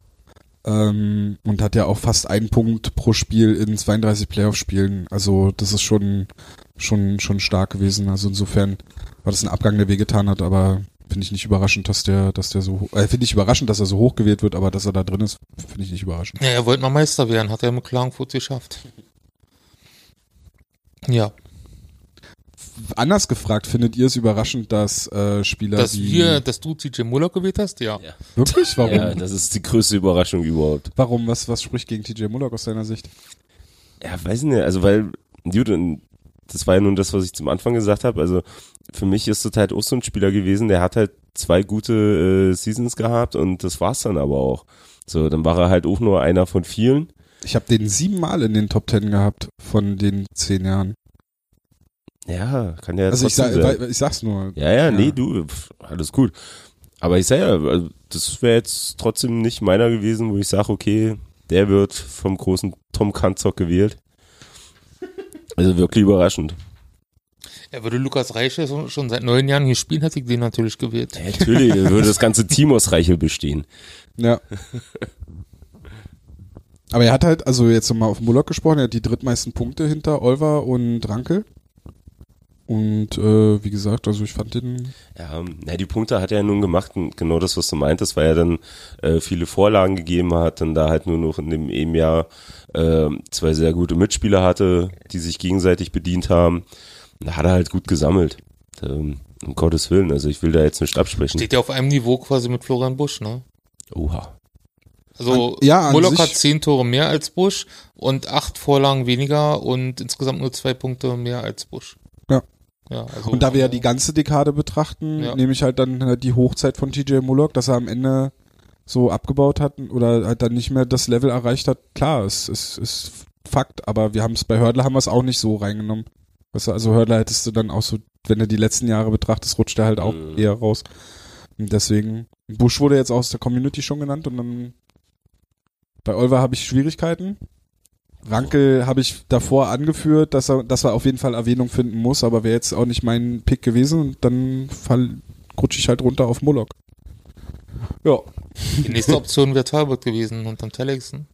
ähm, und hat ja auch fast einen Punkt pro Spiel in 32 Playoff-Spielen. Also das ist schon schon schon stark gewesen. Also insofern war das ein Abgang, der wehgetan hat, aber finde ich nicht überraschend, dass der, dass der so, äh, finde ich überraschend, dass er so hoch gewählt wird, aber dass er da drin ist, finde ich nicht überraschend. Ja, er wollte mal Meister werden, hat er mit Klagenfurt geschafft. Ja, Anders gefragt, findet ihr es überraschend, dass äh, Spieler dass wie wir, dass du TJ Muller gewählt hast, ja. Ja. wirklich? Warum? Ja, das ist die größte Überraschung überhaupt. Warum? Was, was spricht gegen TJ Mullock aus deiner Sicht? Ja, weiß nicht, also weil, gut, und das war ja nun das, was ich zum Anfang gesagt habe, also für mich ist das halt auch so ein Spieler gewesen, der hat halt zwei gute äh, Seasons gehabt und das war's dann aber auch. So, dann war er halt auch nur einer von vielen. Ich habe den siebenmal in den Top Ten gehabt von den zehn Jahren. Ja, kann ja also ich, sag, sein. ich sag's nur. Ja, ja, nee, du, pf, alles gut. Aber ich sag ja, also das wäre jetzt trotzdem nicht meiner gewesen, wo ich sage, okay, der wird vom großen Tom Kanzock gewählt. Also wirklich überraschend. Er würde Lukas Reichel so- schon seit neun Jahren hier spielen, hätte ich den natürlich gewählt. Ja, natürlich, würde das ganze Team aus Reichel bestehen. Ja. Aber er hat halt, also jetzt nochmal auf Mullock gesprochen, er hat die drittmeisten Punkte hinter Olver und Rankel. Und äh, wie gesagt, also ich fand den Ja, na, die Punkte hat er ja nun gemacht und genau das, was du meintest, weil er dann äh, viele Vorlagen gegeben hat, dann da halt nur noch in dem eben Jahr äh, zwei sehr gute Mitspieler hatte, die sich gegenseitig bedient haben. Da hat er halt gut gesammelt. Ähm, um Gottes Willen, also ich will da jetzt nicht absprechen. Steht ja auf einem Niveau quasi mit Florian Busch, ne? Oha. Also An- ja, an Bullock sich- hat zehn Tore mehr als Busch und acht Vorlagen weniger und insgesamt nur zwei Punkte mehr als Busch. Ja. Ja, also Und da wir ja die ganze Dekade betrachten, Ja. nehme ich halt dann äh, die Hochzeit von TJ Mullock, dass er am Ende so abgebaut hat oder halt dann nicht mehr das Level erreicht hat. Klar, es ist, ist Fakt, aber wir haben es bei Hördler haben wir es auch nicht so reingenommen. Weißt du, also Hördler hättest du dann auch so, wenn du die letzten Jahre betrachtest, rutscht er halt auch Mhm. eher raus. Und deswegen, Bush wurde jetzt aus der Community schon genannt und dann bei Olver habe ich Schwierigkeiten. Rankel habe ich davor angeführt, dass er, dass er auf jeden Fall Erwähnung finden muss, aber wäre jetzt auch nicht mein Pick gewesen und dann fall, rutsche ich halt runter auf Moloch. Ja, die nächste Option wäre Talbot gewesen und dann Telexen.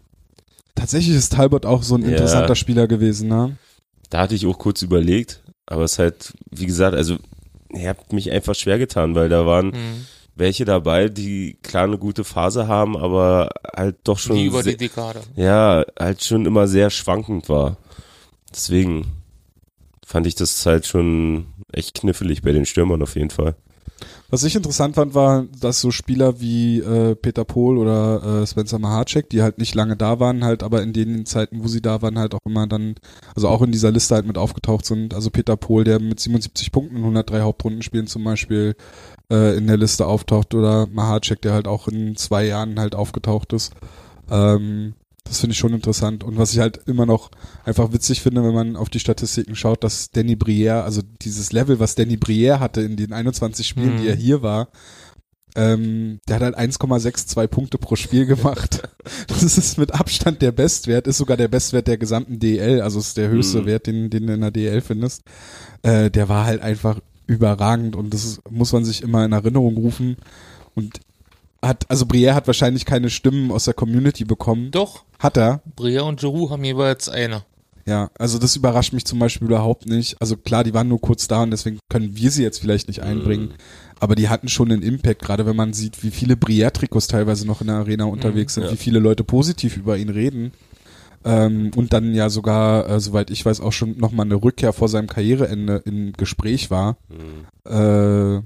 tatsächlich ist Talbot auch so ein Ja. interessanter Spieler gewesen, ne? Da hatte ich auch kurz überlegt, aber es ist halt, wie gesagt, also ihr habt mich einfach schwer getan, weil da waren Hm. Welche dabei, die klar eine gute Phase haben, aber halt doch schon Die über die Dekade. ja, halt schon immer sehr schwankend war. Deswegen fand ich das halt schon echt knifflig bei den Stürmern auf jeden Fall. Was ich interessant fand, war, dass so Spieler wie äh, Peter Pohl oder äh, Spencer Mahacek, die halt nicht lange da waren, halt aber in den Zeiten, wo sie da waren, halt auch immer dann, also auch in dieser Liste halt mit aufgetaucht sind. Also Peter Pohl, der mit 77 Punkten in 103 Hauptrundenspielen zum Beispiel äh, in der Liste auftaucht oder Mahacek, der halt auch in zwei Jahren halt aufgetaucht ist. Ähm, das finde ich schon interessant. Und was ich halt immer noch einfach witzig finde, wenn man auf die Statistiken schaut, dass Danny Brière, also dieses Level, was Danny Brière hatte in den 21 Spielen, Mhm. die er hier war, ähm, der hat halt 1,62 Punkte pro Spiel gemacht. Das ist mit Abstand der Bestwert, ist sogar der Bestwert der gesamten DL, also ist der höchste Mhm. Wert, den, den du in der DL findest. Äh, der war halt einfach überragend und das muss man sich immer in Erinnerung rufen. Und hat, also Brière hat wahrscheinlich keine Stimmen aus der Community bekommen. Doch, Hat er. Brea und Giroud haben jeweils eine. Ja, also das überrascht mich zum Beispiel überhaupt nicht. Also klar, die waren nur kurz da und deswegen können wir sie jetzt vielleicht nicht einbringen. Aber die hatten schon einen Impact, gerade wenn man sieht, wie viele Brière-Trikots teilweise noch in der Arena unterwegs sind, ja. wie viele Leute positiv über ihn reden. Ähm, und dann ja sogar, äh, soweit ich weiß, auch schon nochmal eine Rückkehr vor seinem Karriereende im Gespräch war. Mhm. Äh,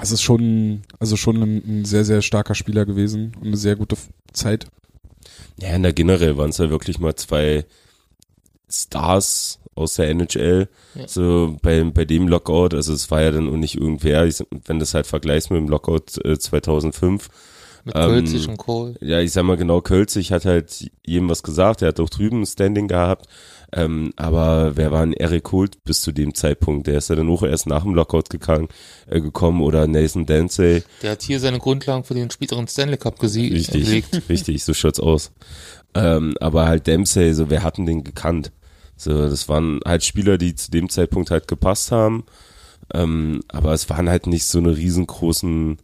es ist schon, also schon ein, ein sehr, sehr starker Spieler gewesen und eine sehr gute Zeit. Ja, in der generell waren es ja wirklich mal zwei Stars aus der NHL, Ja. so bei, bei dem Lockout, also es war ja dann auch nicht irgendwer, ich, wenn du das halt vergleichst mit dem Lockout äh, 2005, Mit Ähm, Kölzig und Kohl. ja, ich sag mal genau, Kölzig hat halt jedem was gesagt, er hat auch drüben ein Standing gehabt, ähm, aber wer war ein Eric Holt bis zu dem Zeitpunkt? Der ist ja dann auch erst nach dem Lockout gegangen, äh, gekommen oder Nathan Dansey. Der hat hier seine Grundlagen für den späteren Stanley Cup gesiegt. Richtig, gelegt. richtig, so schaut's aus. Ähm, aber halt Dempsey, so wer hatten den gekannt? So, das waren halt Spieler, die zu dem Zeitpunkt halt gepasst haben. Ähm, aber es waren halt nicht so eine riesengroßen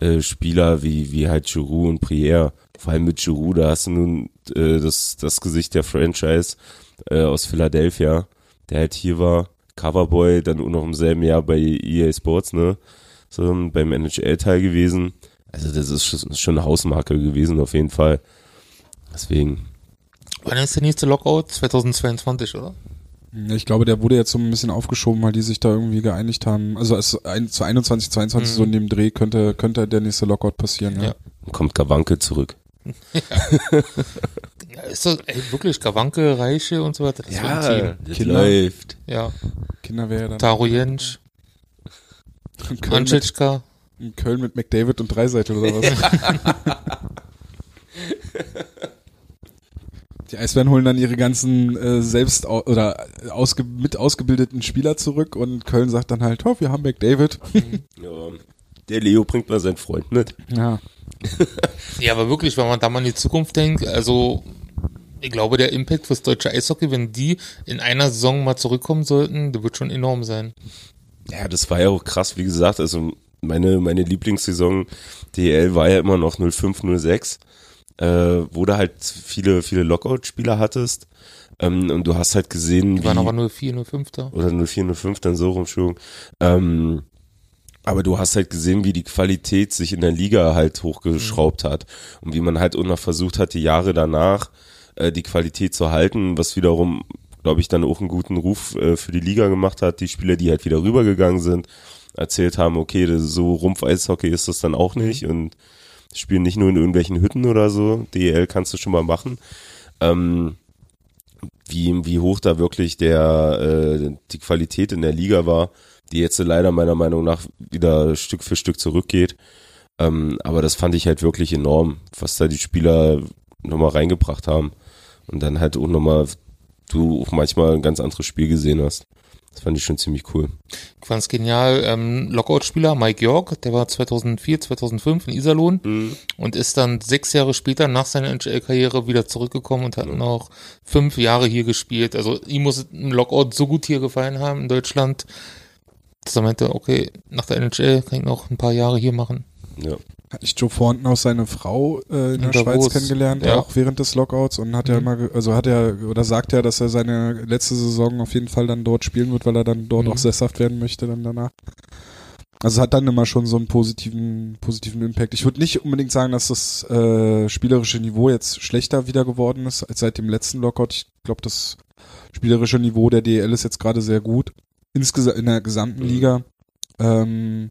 äh, Spieler wie, wie halt Giroud und Prière. Vor allem mit Giroud, da hast du nun äh, das, das Gesicht der Franchise äh, aus Philadelphia, der halt hier war. Coverboy, dann auch noch im selben Jahr bei EA Sports, ne? So beim NHL-Teil gewesen. Also das ist schon- ist schon eine Hausmarke gewesen, auf jeden Fall. Deswegen. Wann ist der nächste Lockout? 2022, oder? Ich glaube, der wurde jetzt so ein bisschen aufgeschoben, weil die sich da irgendwie geeinigt haben. Also es ein, zu 21, 22 Mhm. so in dem Dreh könnte, könnte der nächste Lockout passieren. Ja. Ja. Kommt Gawanke zurück. Ja, ist das ey, wirklich Gawanke, Reiche und so weiter? Das ist so ein Team. das Kinder. läuft. Ja, Kinder wäre dann Taro Jentsch, in Köln, mit, Anschitschka. in Köln mit McDavid und Dreiseitel oder was. Die Eisbären holen dann ihre ganzen äh, selbst au oder ausge mit ausgebildeten Spieler zurück und Köln sagt dann halt, oh, wir haben McDavid. Ja. Der Leo bringt mal seinen Freund mit. Ja. Ja, aber wirklich, wenn man da mal in die Zukunft denkt, also ich glaube, der Impact fürs deutsche Eishockey, wenn die in einer Saison mal zurückkommen sollten, der wird schon enorm sein. Ja, das war ja auch krass, wie gesagt, also meine, meine Lieblingssaison DL war ja immer noch 05, 06, äh, wo du halt viele, viele Lockout-Spieler hattest. Ähm, und du hast halt gesehen, Die waren aber nur 4, nur 5 da. oder 04, 05 dann so rum, Entschuldigung. Ähm, aber du hast halt gesehen, wie die Qualität sich in der Liga halt hochgeschraubt hat und wie man halt auch noch versucht hat, die Jahre danach äh, die Qualität zu halten, was wiederum, glaube ich, dann auch einen guten Ruf äh, für die Liga gemacht hat. Die Spieler, die halt wieder rübergegangen sind, erzählt haben, okay, so Rumpf-Eishockey ist das dann auch nicht und spielen nicht nur in irgendwelchen Hütten oder so. DEL kannst du schon mal machen. Ähm, wie, wie hoch da wirklich der, äh, die Qualität in der Liga war, die jetzt leider meiner Meinung nach wieder Stück für Stück zurückgeht. Ähm, aber das fand ich halt wirklich enorm, was da die Spieler nochmal reingebracht haben. Und dann halt auch nochmal, du auch manchmal ein ganz anderes Spiel gesehen hast. Das fand ich schon ziemlich cool. Ich fand's genial. Ähm, Lockout-Spieler Mike York, der war 2004, 2005 in Iserlohn und ist dann sechs Jahre später nach seiner NHL-Karriere wieder zurückgekommen und hat noch fünf Jahre hier gespielt. Also ihm muss ein Lockout so gut hier gefallen haben in Deutschland, dass er meinte, okay, nach der NHL kann ich noch ein paar Jahre hier machen. Ja. Hat nicht Joe Thornton auch seine Frau äh, in der Schweiz Davos. kennengelernt, Ja. auch während des Lockouts und hat ja Mhm. immer, ge- also hat er, oder sagt er, dass er seine letzte Saison auf jeden Fall dann dort spielen wird, weil er dann dort Mhm. auch sesshaft werden möchte dann danach. Also hat dann immer schon so einen positiven, positiven Impact. Ich würde nicht unbedingt sagen, dass das äh, spielerische Niveau jetzt schlechter wieder geworden ist als seit dem letzten Lockout. Ich glaube, das spielerische Niveau der DL ist jetzt gerade sehr gut. Insgesamt in der gesamten Mhm. Liga. Ähm,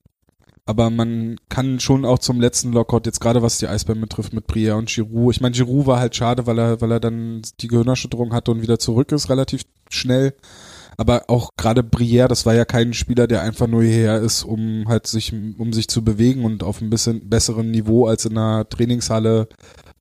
aber man kann schon auch zum letzten Lockout, jetzt gerade was die Eisbären betrifft, mit Brière und Giroud. Ich meine, Giroud war halt schade, weil er, weil er dann die Gehirnerschütterung hatte und wieder zurück ist, relativ schnell. Aber auch gerade Brière, das war ja kein Spieler, der einfach nur hierher ist, um halt sich, um sich zu bewegen und auf ein bisschen besseren Niveau als in einer Trainingshalle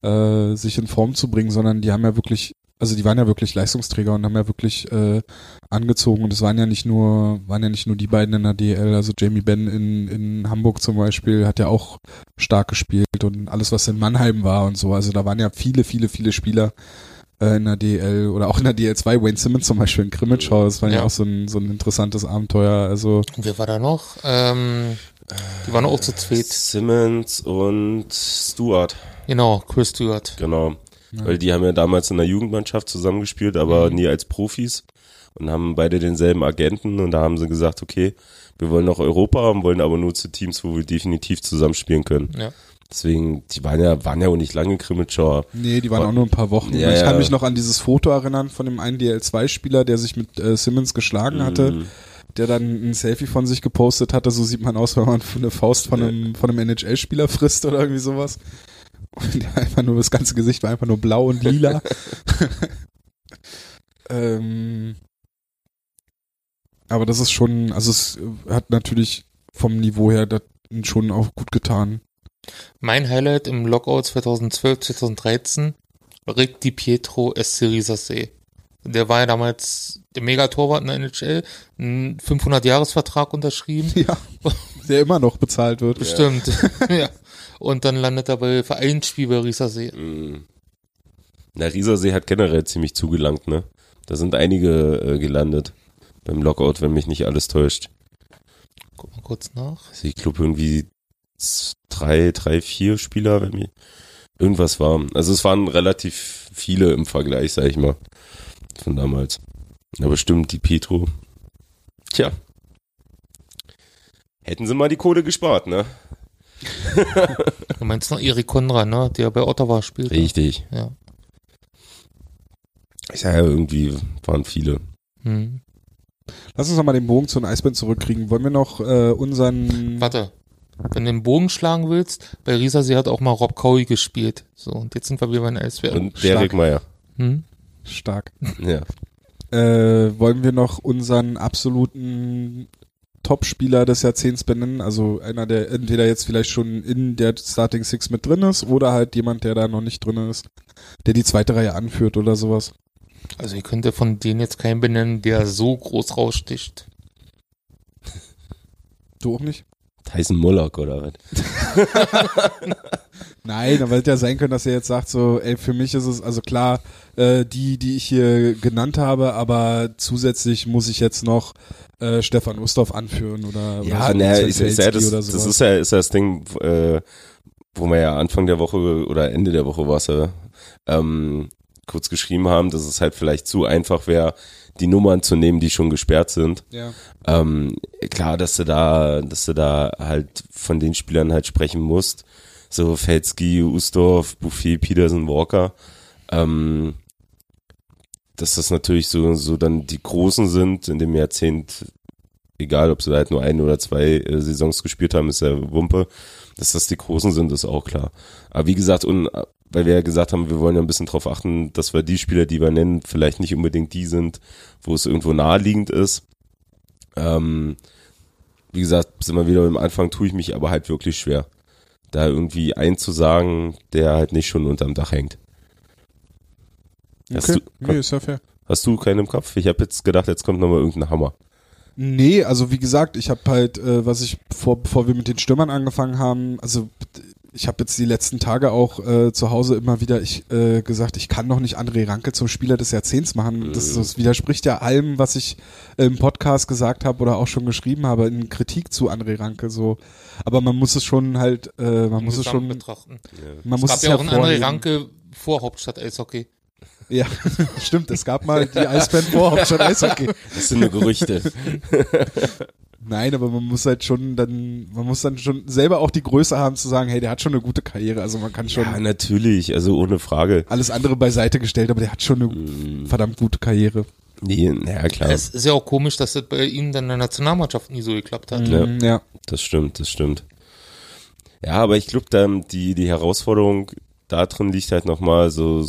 äh, sich in Form zu bringen, sondern die haben ja wirklich, also die waren ja wirklich Leistungsträger und haben ja wirklich äh, angezogen und es waren ja nicht nur, waren ja nicht nur die beiden in der DL, also Jamie Benn in, in Hamburg zum Beispiel hat ja auch stark gespielt und alles, was in Mannheim war und so. Also da waren ja viele, viele, viele Spieler äh, in der DL oder auch in der DL2, Wayne Simmons zum Beispiel in Krimitschau, das war ja, Ja. auch so ein, so ein interessantes Abenteuer. Also Und wer war da noch? Ähm, die waren auch zu zweit. Simmons und Stuart, Genau, Chris Stewart. genau. Weil die haben ja damals in der Jugendmannschaft zusammengespielt, aber Mhm. nie als Profis und haben beide denselben Agenten und da haben sie gesagt, okay, wir wollen noch Europa haben, wollen aber nur zu Teams, wo wir definitiv zusammenspielen können. Ja. Deswegen, die waren ja, waren ja auch nicht lange Krimitschauer. Nee, die waren auch nur ein paar Wochen. Ja, ich kann ja. mich noch an dieses Foto erinnern von dem einen DL2-Spieler, der sich mit äh, Simmons geschlagen hatte, Mhm. der dann ein Selfie von sich gepostet hatte. So sieht man aus, wenn man eine Faust von einem, von einem NHL-Spieler frisst oder irgendwie sowas. Und einfach nur, das ganze Gesicht war einfach nur blau und lila. ähm, aber das ist schon, also es hat natürlich vom Niveau her schon auch gut getan. Mein Highlight im Lockout 2012, 2013, Rick Di Pietro SC Riesersee. Der war ja damals der Megatorwart in der NHL, einen 500-Jahres-Vertrag unterschrieben. Ja, der immer noch bezahlt wird. Bestimmt. ja. Und dann landet er bei Vereinsspiel bei Riesersee. Mhm. Na, Riesersee hat generell ziemlich zugelangt, ne? Da sind einige äh, gelandet beim Lockout, wenn mich nicht alles täuscht. Guck mal kurz nach. Also ich glaube irgendwie drei, drei, vier Spieler, wenn mich irgendwas war. Also es waren relativ viele im Vergleich, sag ich mal, von damals. Aber stimmt, die Petro. Tja. Hätten sie mal die Kohle gespart, ne? Du meinst noch Erik Konrad, ne? Der bei Ottawa spielt. Richtig. Ja. Ich sag ja, irgendwie waren viele. Hm. Lass uns noch mal den Bogen zu den Eisbären zurückkriegen. Wollen wir noch äh, unseren... Warte. Wenn du den Bogen schlagen willst, bei Riesersee hat auch mal Rob Cowie gespielt. So, und jetzt sind wir wieder bei den Eisbären. Und Derek Meyer. Hm? Stark. Ja. Äh, wollen wir noch unseren absoluten Top-Spieler des Jahrzehnts benennen? Also einer, der entweder jetzt vielleicht schon in der Starting Six mit drin ist oder halt jemand, der da noch nicht drin ist, der die zweite Reihe anführt oder sowas. Also, ihr könnt ja von denen jetzt keinen benennen, der so groß raussticht. Du auch nicht? Tyson Mullock oder was? Nein, aber hätte ja sein können, dass er jetzt sagt, so, ey, für mich ist es, also klar, äh, die, die ich hier genannt habe, aber zusätzlich muss ich jetzt noch äh, Stefan Ustorf anführen oder, Ja, oder so, ich, ich, Felski ja, das, oder das ist ja, ist ja das Ding, äh, wo wir ja Anfang der Woche oder Ende der Woche war es ja, ähm, kurz geschrieben haben, dass es halt vielleicht zu einfach wäre, die Nummern zu nehmen, die schon gesperrt sind. ja. Ähm, klar, dass du da, dass du da halt von den Spielern halt sprechen musst. So Felski, Ustorf, Buffet, Peterson, Walker. Ähm, dass das natürlich so, so dann die Großen sind in dem Jahrzehnt, egal ob sie halt nur ein oder zwei äh, Saisons gespielt haben, ist ja Wumpe. Dass das die Großen sind, ist auch klar. Aber wie gesagt, und äh, weil wir ja gesagt haben, wir wollen ja ein bisschen drauf achten, dass wir die Spieler, die wir nennen, vielleicht nicht unbedingt die sind, wo es irgendwo naheliegend ist. Ähm, wie gesagt, sind wir wieder am Anfang, tue ich mich aber halt wirklich schwer. Da irgendwie einen zu sagen, der halt nicht schon unterm Dach hängt. Hast Okay, du- nee, ist ja fair. Hast du keinen im Kopf? Ich habe jetzt gedacht, jetzt kommt nochmal irgendein Hammer. Nee, also wie gesagt, ich habe halt, äh, was ich vor, bevor wir mit den Stürmern angefangen haben, also ich habe jetzt die letzten Tage auch äh, zu Hause immer wieder ich, äh, gesagt, ich kann noch nicht André Ranke zum Spieler des Jahrzehnts machen. Das, das widerspricht ja allem, was ich im Podcast gesagt habe oder auch schon geschrieben habe in Kritik zu André Ranke. So, aber man muss es schon halt, äh, man muss es schon, betrachten. man Es muss gab es ja auch einen André. Ranke vor Hauptstadt Eishockey. Ja, stimmt. Es gab mal die Eisbären vor Hauptstadt Eishockey. Das sind nur Gerüchte. Nein, aber man muss halt schon dann, man muss dann schon selber auch die Größe haben zu sagen, hey, der hat schon eine gute Karriere. Also man kann schon ja, natürlich, also ohne Frage. alles andere beiseite gestellt, aber der hat schon eine verdammt gute Karriere. Nee, naja, klar. Es ist ja auch komisch, dass das bei ihm dann in der Nationalmannschaft nie so geklappt hat. Ja. Mm, ja. Das stimmt, das stimmt. Ja, aber ich glaube, dann die, die Herausforderung da drin liegt halt nochmal so,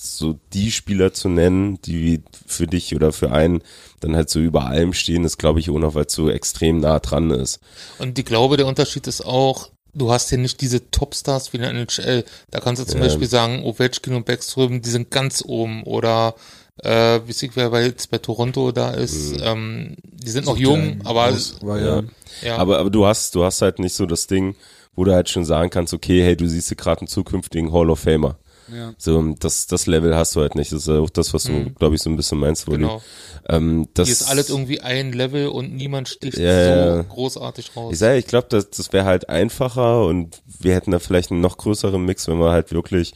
so die Spieler zu nennen, die für dich oder für einen dann halt so über allem stehen, ist glaube ich auch noch, weil es so extrem nah dran ist. Und ich glaube, der Unterschied ist auch, du hast ja nicht diese Topstars wie in der NHL. Da kannst du zum Ja. Beispiel sagen, Ovechkin und Backstrom, die sind ganz oben. Oder äh, wie ich wer bei jetzt bei Toronto da ist, ähm, die sind noch jung, aber ja, ja, Aber, aber du hast, du hast halt nicht so das Ding, wo du halt schon sagen kannst, okay, hey, du siehst hier gerade einen zukünftigen Hall of Famer. Ja. So, das, das Level hast du halt nicht. Das ist auch das, was du, Mhm. glaube ich, so ein bisschen meinst, Wolli. genau. Ähm, das Hier ist alles irgendwie ein Level und niemand sticht Ja, so großartig raus. Ich sage, ich glaube, das, das wäre halt einfacher und wir hätten da vielleicht einen noch größeren Mix, wenn wir halt wirklich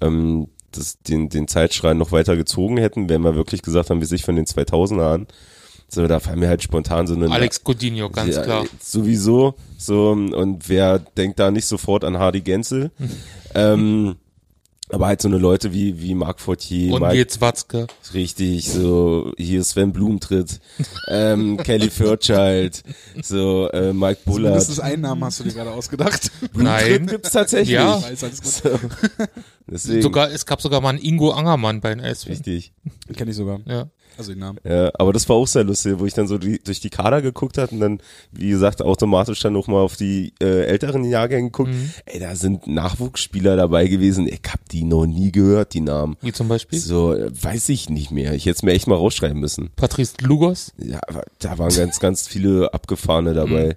ähm, das, den, den Zeitschrein noch weiter gezogen hätten, wenn wir wirklich gesagt haben, wie sich von den 2000er an, So, da fallen mir halt spontan so eine Alex Godinho, ganz ja, klar. Sowieso. So, und wer denkt da nicht sofort an Hardy Gensel? ähm, aber halt so eine Leute wie, wie Marc Fortier, Und Mike, jetzt Watzke. richtig, so, hier Sven Blumentritt, ähm, Kelly Fairchild, so, äh, Mike Bullard. Mindestens einen Namen hast du dir gerade ausgedacht. Nein. gibt's tatsächlich. Ja. Ich weiß. So. Deswegen, Sogar, es gab sogar mal einen Ingo Angermann bei den SW. richtig. Kenn ich sogar. Ja. Also den Namen. Ja, aber das war auch sehr lustig, wo ich dann so die, durch die Kader geguckt hat und dann, wie gesagt, automatisch dann nochmal auf die äh, älteren Jahrgänge geguckt. Mhm. Ey, da sind Nachwuchsspieler dabei gewesen. Ich hab die noch nie gehört, die Namen. Wie zum Beispiel So, weiß ich nicht mehr. Ich hätte es mir echt mal rausschreiben müssen. Patrice Lugos. Ja, da waren ganz, ganz viele Abgefahrene dabei. Mhm.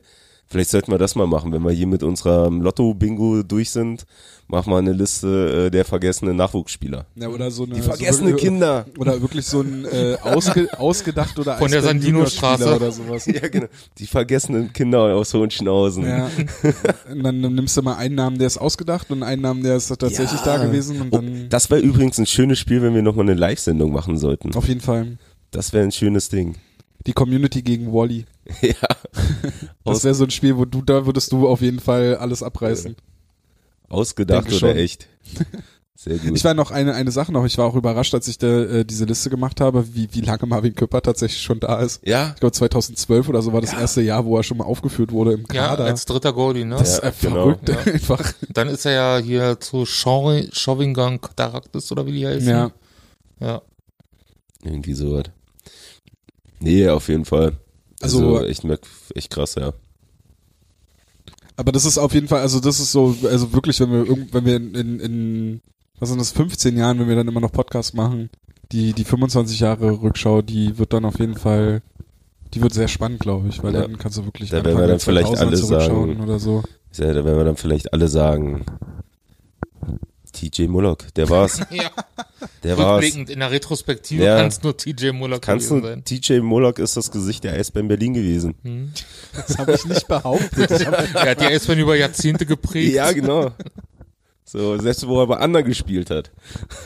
Vielleicht sollten wir das mal machen, wenn wir hier mit unserem Lotto-Bingo durch sind, machen wir eine Liste äh, der vergessenen Nachwuchsspieler. Ja, oder so eine, Die vergessene so Kinder. Oder wirklich so ein äh, ausge, ausgedacht oder Von der Sandino-Straße. Oder sowas. Ja, genau. Die vergessenen Kinder aus Hohenschnauzen. Ja. Und dann nimmst du mal einen Namen, der ist ausgedacht und einen Namen, der ist tatsächlich Ja. da gewesen und Oh, dann das wäre übrigens ein schönes Spiel, wenn wir nochmal eine Live-Sendung machen sollten. auf jeden Fall Das wäre ein schönes Ding. die Community gegen Wally. ja. Das wäre so ein Spiel, wo du da würdest du auf jeden Fall alles abreißen. ausgedacht oder echt. Sehr gut. Ich war noch eine eine Sache noch. Ich war auch überrascht, als ich da, äh, diese Liste gemacht habe, wie wie lange Marvin Küpper tatsächlich schon da ist. ja, Ich glaube 2012 oder so war das Ja. erste Jahr, wo er schon mal aufgeführt wurde im Ja, Kader. als dritter Goalie, ne? das ist Ja, genau. verrückt Ja. einfach. Dann ist er ja hier zu Chauvingang Kataraktis oder wie die heißen. Ja. Ja. irgendwie sowas. Nee, auf jeden Fall. Also, Also- echt, echt krass, ja. Aber das ist auf jeden Fall, also das ist so, also wirklich, wenn wir wenn wir in, in, in was sind das, 15 Jahren, wenn wir dann immer noch Podcasts machen, die, die 25 Jahre Rückschau, die wird dann auf jeden Fall, die wird sehr spannend, glaube ich, weil Ja. dann kannst du wirklich Da werden wir dann vielleicht 2000er alle sagen- oder so. Ja, da werden wir dann vielleicht alle sagen, TJ Mullock, der war's. ja. Der war's. Rückblickend in der Retrospektive Ja. kann es nur TJ Muller Kannst gewesen sein. TJ Mullock ist das Gesicht der Eisbären Berlin gewesen. Hm. Das habe ich nicht behauptet. Er hat die S-Bahn über Jahrzehnte geprägt. Ja, genau. So, selbst wo er bei anderen gespielt hat.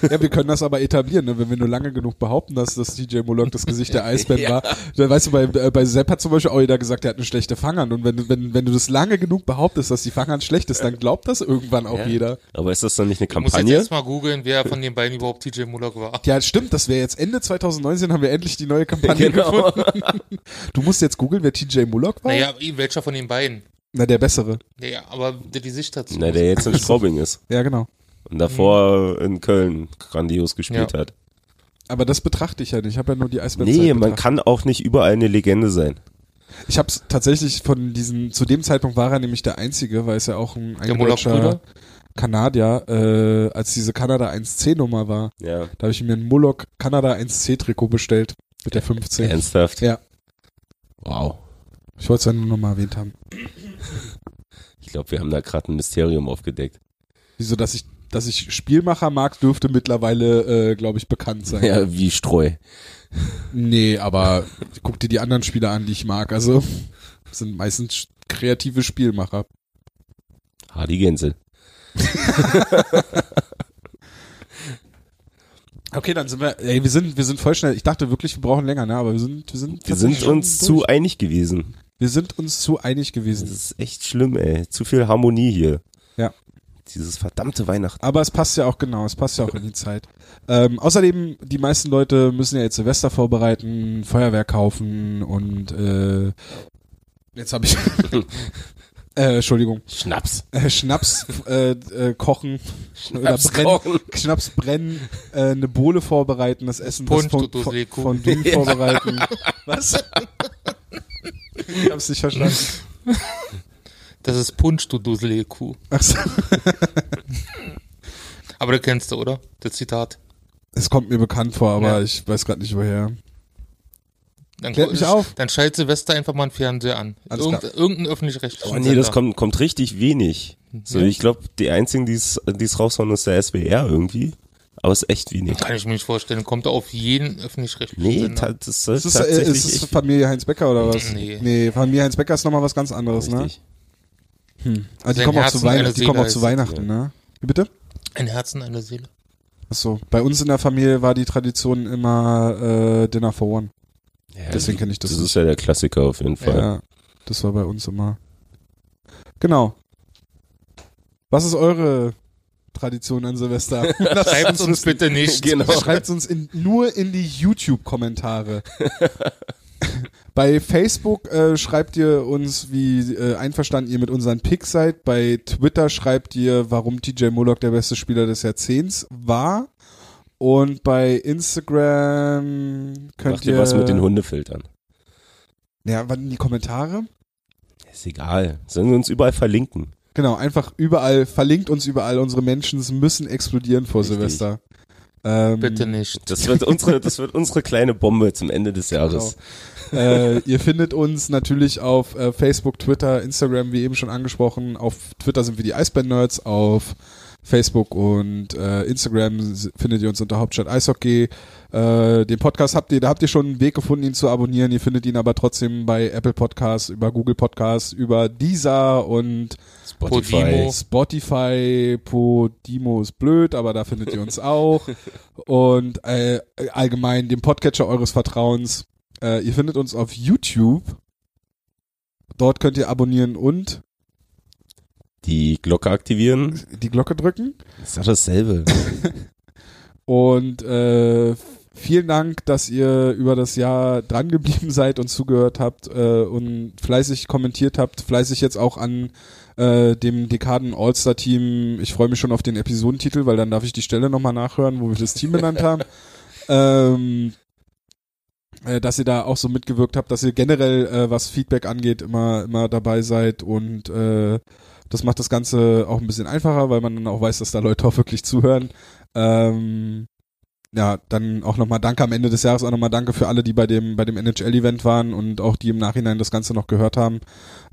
ja, wir können das aber etablieren, ne? wenn wir nur lange genug behaupten, dass das DJ Moloch das Gesicht der Eisbären war. Dann weißt du, bei, äh, bei Sepp hat zum Beispiel auch jeder gesagt, er hat eine schlechte Fangern. Und wenn, du- wenn, wenn du das lange genug behauptest, dass die Fangern schlecht ist, dann glaubt das irgendwann auch Ja. jeder. Aber ist das dann nicht eine Ich muss jetzt Kampagne? erstmal googeln, wer von den beiden überhaupt TJ Muller war. Ja, stimmt, das wäre jetzt Ende 2019 haben wir endlich die neue Kampagne Genau. gefunden. Du musst jetzt googeln, wer TJ Mullock war? Naja, welcher von den beiden? Na, der bessere. Naja, aber der die Sicht dazu. Na, der jetzt in Straubing ist. Ja, genau. Und davor in Köln grandios gespielt Ja. hat. Aber das betrachte ich ja nicht. Ich habe ja nur die Eisbären. Nee, man kann auch nicht überall eine Legende sein. Ich habe es tatsächlich von diesen, zu dem Zeitpunkt war er nämlich der Einzige, weil es ja auch ein eingedeutscher Kanadier, äh, als diese Kanada 1C-Nummer war, Ja. da habe ich mir ein Moloch Kanada 1C-Trikot bestellt mit der 15. Ernsthaft? Ja. Wow. Ich wollte es ja nur noch mal erwähnt haben. Ich glaube, wir haben da gerade ein Mysterium aufgedeckt. Wieso, dass ich, dass ich Spielmacher mag, dürfte mittlerweile, äh, glaube ich, bekannt sein. Ja, wie Streu. Nee, aber guck dir die anderen Spieler an, die ich mag. Also sind meistens kreative Spielmacher. Hardy Gensel. Okay, dann sind wir, ey, wir sind, wir sind voll schnell. Ich dachte wirklich, wir brauchen länger, ne? Aber wir sind, wir sind, Wir sind uns schon zu durch. einig gewesen. Wir sind uns zu einig Das gewesen. ist echt schlimm, ey. Zu viel Harmonie hier. Ja. Dieses verdammte Weihnachten. Aber es passt ja auch genau, es passt ja auch in die Zeit. Ähm, außerdem, die meisten Leute müssen ja jetzt Silvester vorbereiten, Feuerwerk kaufen und äh, jetzt habe ich äh, Entschuldigung, Schnaps. äh, Schnaps äh, äh, kochen oder Schnaps brennen, kochen. Schnaps brennen, äh, eine Bohle vorbereiten, das Essen das von, du von, Dusseku. von Dünn vorbereiten. Was? Ich hab's nicht verstanden. Das ist Punsch, du dusselige Kuh. Ach so. Aber du kennst du, oder? Das Zitat. Es kommt mir bekannt vor, aber Ja. ich weiß gerade nicht woher. Dann, Klärt mich auf. dann schalt Silvester einfach mal einen Fernseher an. Alles Irgend, klar. irgendein öffentlich-rechtlichen Oh nee, das kommt, kommt richtig wenig. So, Ja. ich glaube, die einzigen, die es die es raushauen, ist der SWR irgendwie. Aber es ist echt wenig. Kann ich mir nicht vorstellen. Kommt auf jeden öffentlich-rechtlichen Nee, Sender. das ist Ist es, äh, tatsächlich ist es echt Familie Heinz Becker oder was? Nee. Nee, Familie Heinz Becker ist nochmal was ganz anderes, richtig. ne? Ah, die Sein kommen auch zu, Weihn die kommen auch zu Weihnachten, ne? Wie bitte? Ein Herzen, eine Seele. Achso, bei uns in der Familie war die Tradition immer äh, Dinner for One. Deswegen kenne ich das. Das nicht. ist ja der Klassiker auf jeden Fall. Ja, das war bei uns immer. Genau. Was ist eure Tradition an Silvester? Schreibt uns bitte nicht. Genau. Schreibt uns in, nur in die YouTube-Kommentare. Bei Facebook äh, schreibt ihr uns, wie äh, einverstanden ihr mit unseren Picks seid. Bei Twitter schreibt ihr, warum TJ Moloch der beste Spieler des Jahrzehnts war. Und bei Instagram könnt Macht ihr ihr was mit den Hundefiltern? Ja, wann die Kommentare? Ist egal. Sollen wir uns überall verlinken? Genau, einfach überall, verlinkt uns überall. Unsere Menschen müssen explodieren vor Richtig. Silvester. Ähm, Bitte nicht. Das wird unsere, das wird unsere kleine Bombe zum Ende des Jahres. äh, ihr findet uns natürlich auf äh, Facebook, Twitter, Instagram, wie eben schon angesprochen. Auf Twitter sind wir die Eisbären Nerds, auf Facebook und äh, Instagram findet ihr uns unter Hauptstadt Eishockey. Äh, den Podcast habt ihr, da habt ihr schon einen Weg gefunden, ihn zu abonnieren. Ihr findet ihn aber trotzdem bei Apple Podcasts, über Google Podcasts, über Deezer und Podimo. Spotify, Podimo ist blöd, aber da findet ihr uns auch. Und äh, allgemein dem Podcatcher eures Vertrauens. Äh, ihr findet uns auf YouTube. Dort könnt ihr abonnieren und Die Glocke aktivieren. die Glocke drücken. Ist doch dasselbe. Und äh, vielen Dank, dass ihr über das Jahr dran geblieben seid und zugehört habt äh, und fleißig kommentiert habt, fleißig jetzt auch an äh, dem Dekaden All-Star Team. Ich freue mich schon auf den Episodentitel, weil dann darf ich die Stelle nochmal nachhören, wo wir das Team benannt haben. Ähm, äh, dass ihr da auch so mitgewirkt habt, dass ihr generell, äh, was Feedback angeht, immer, immer dabei seid und äh, das macht das Ganze auch ein bisschen einfacher, weil man dann auch weiß, dass da Leute auch wirklich zuhören. Ähm, ja, dann auch nochmal Danke am Ende des Jahres, auch nochmal Danke für alle, die bei dem, bei dem NHL-Event waren und auch die im Nachhinein das Ganze noch gehört haben.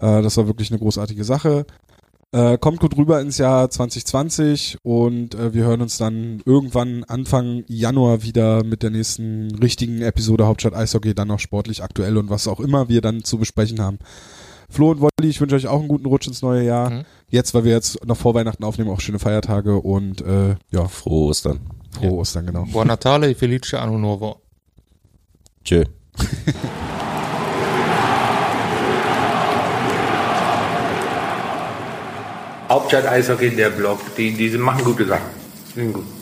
Äh, das war wirklich eine großartige Sache. Äh, kommt gut rüber ins Jahr 2020 und äh, wir hören uns dann irgendwann Anfang Januar wieder mit der nächsten richtigen Episode Hauptstadt Eishockey, dann noch sportlich aktuell und was auch immer wir dann zu besprechen haben. Flo und Wolli, ich wünsche euch auch einen guten Rutsch ins neue Jahr. Mhm. Jetzt, weil wir jetzt noch vor Weihnachten aufnehmen, auch schöne Feiertage und äh, ja, Frohe Ostern. frohe Ostern, genau. Buon Natale e felice anno nuovo. Tschö. Hauptstadt Eishockey, der Blog, die, die machen gute Sachen. Sind gut.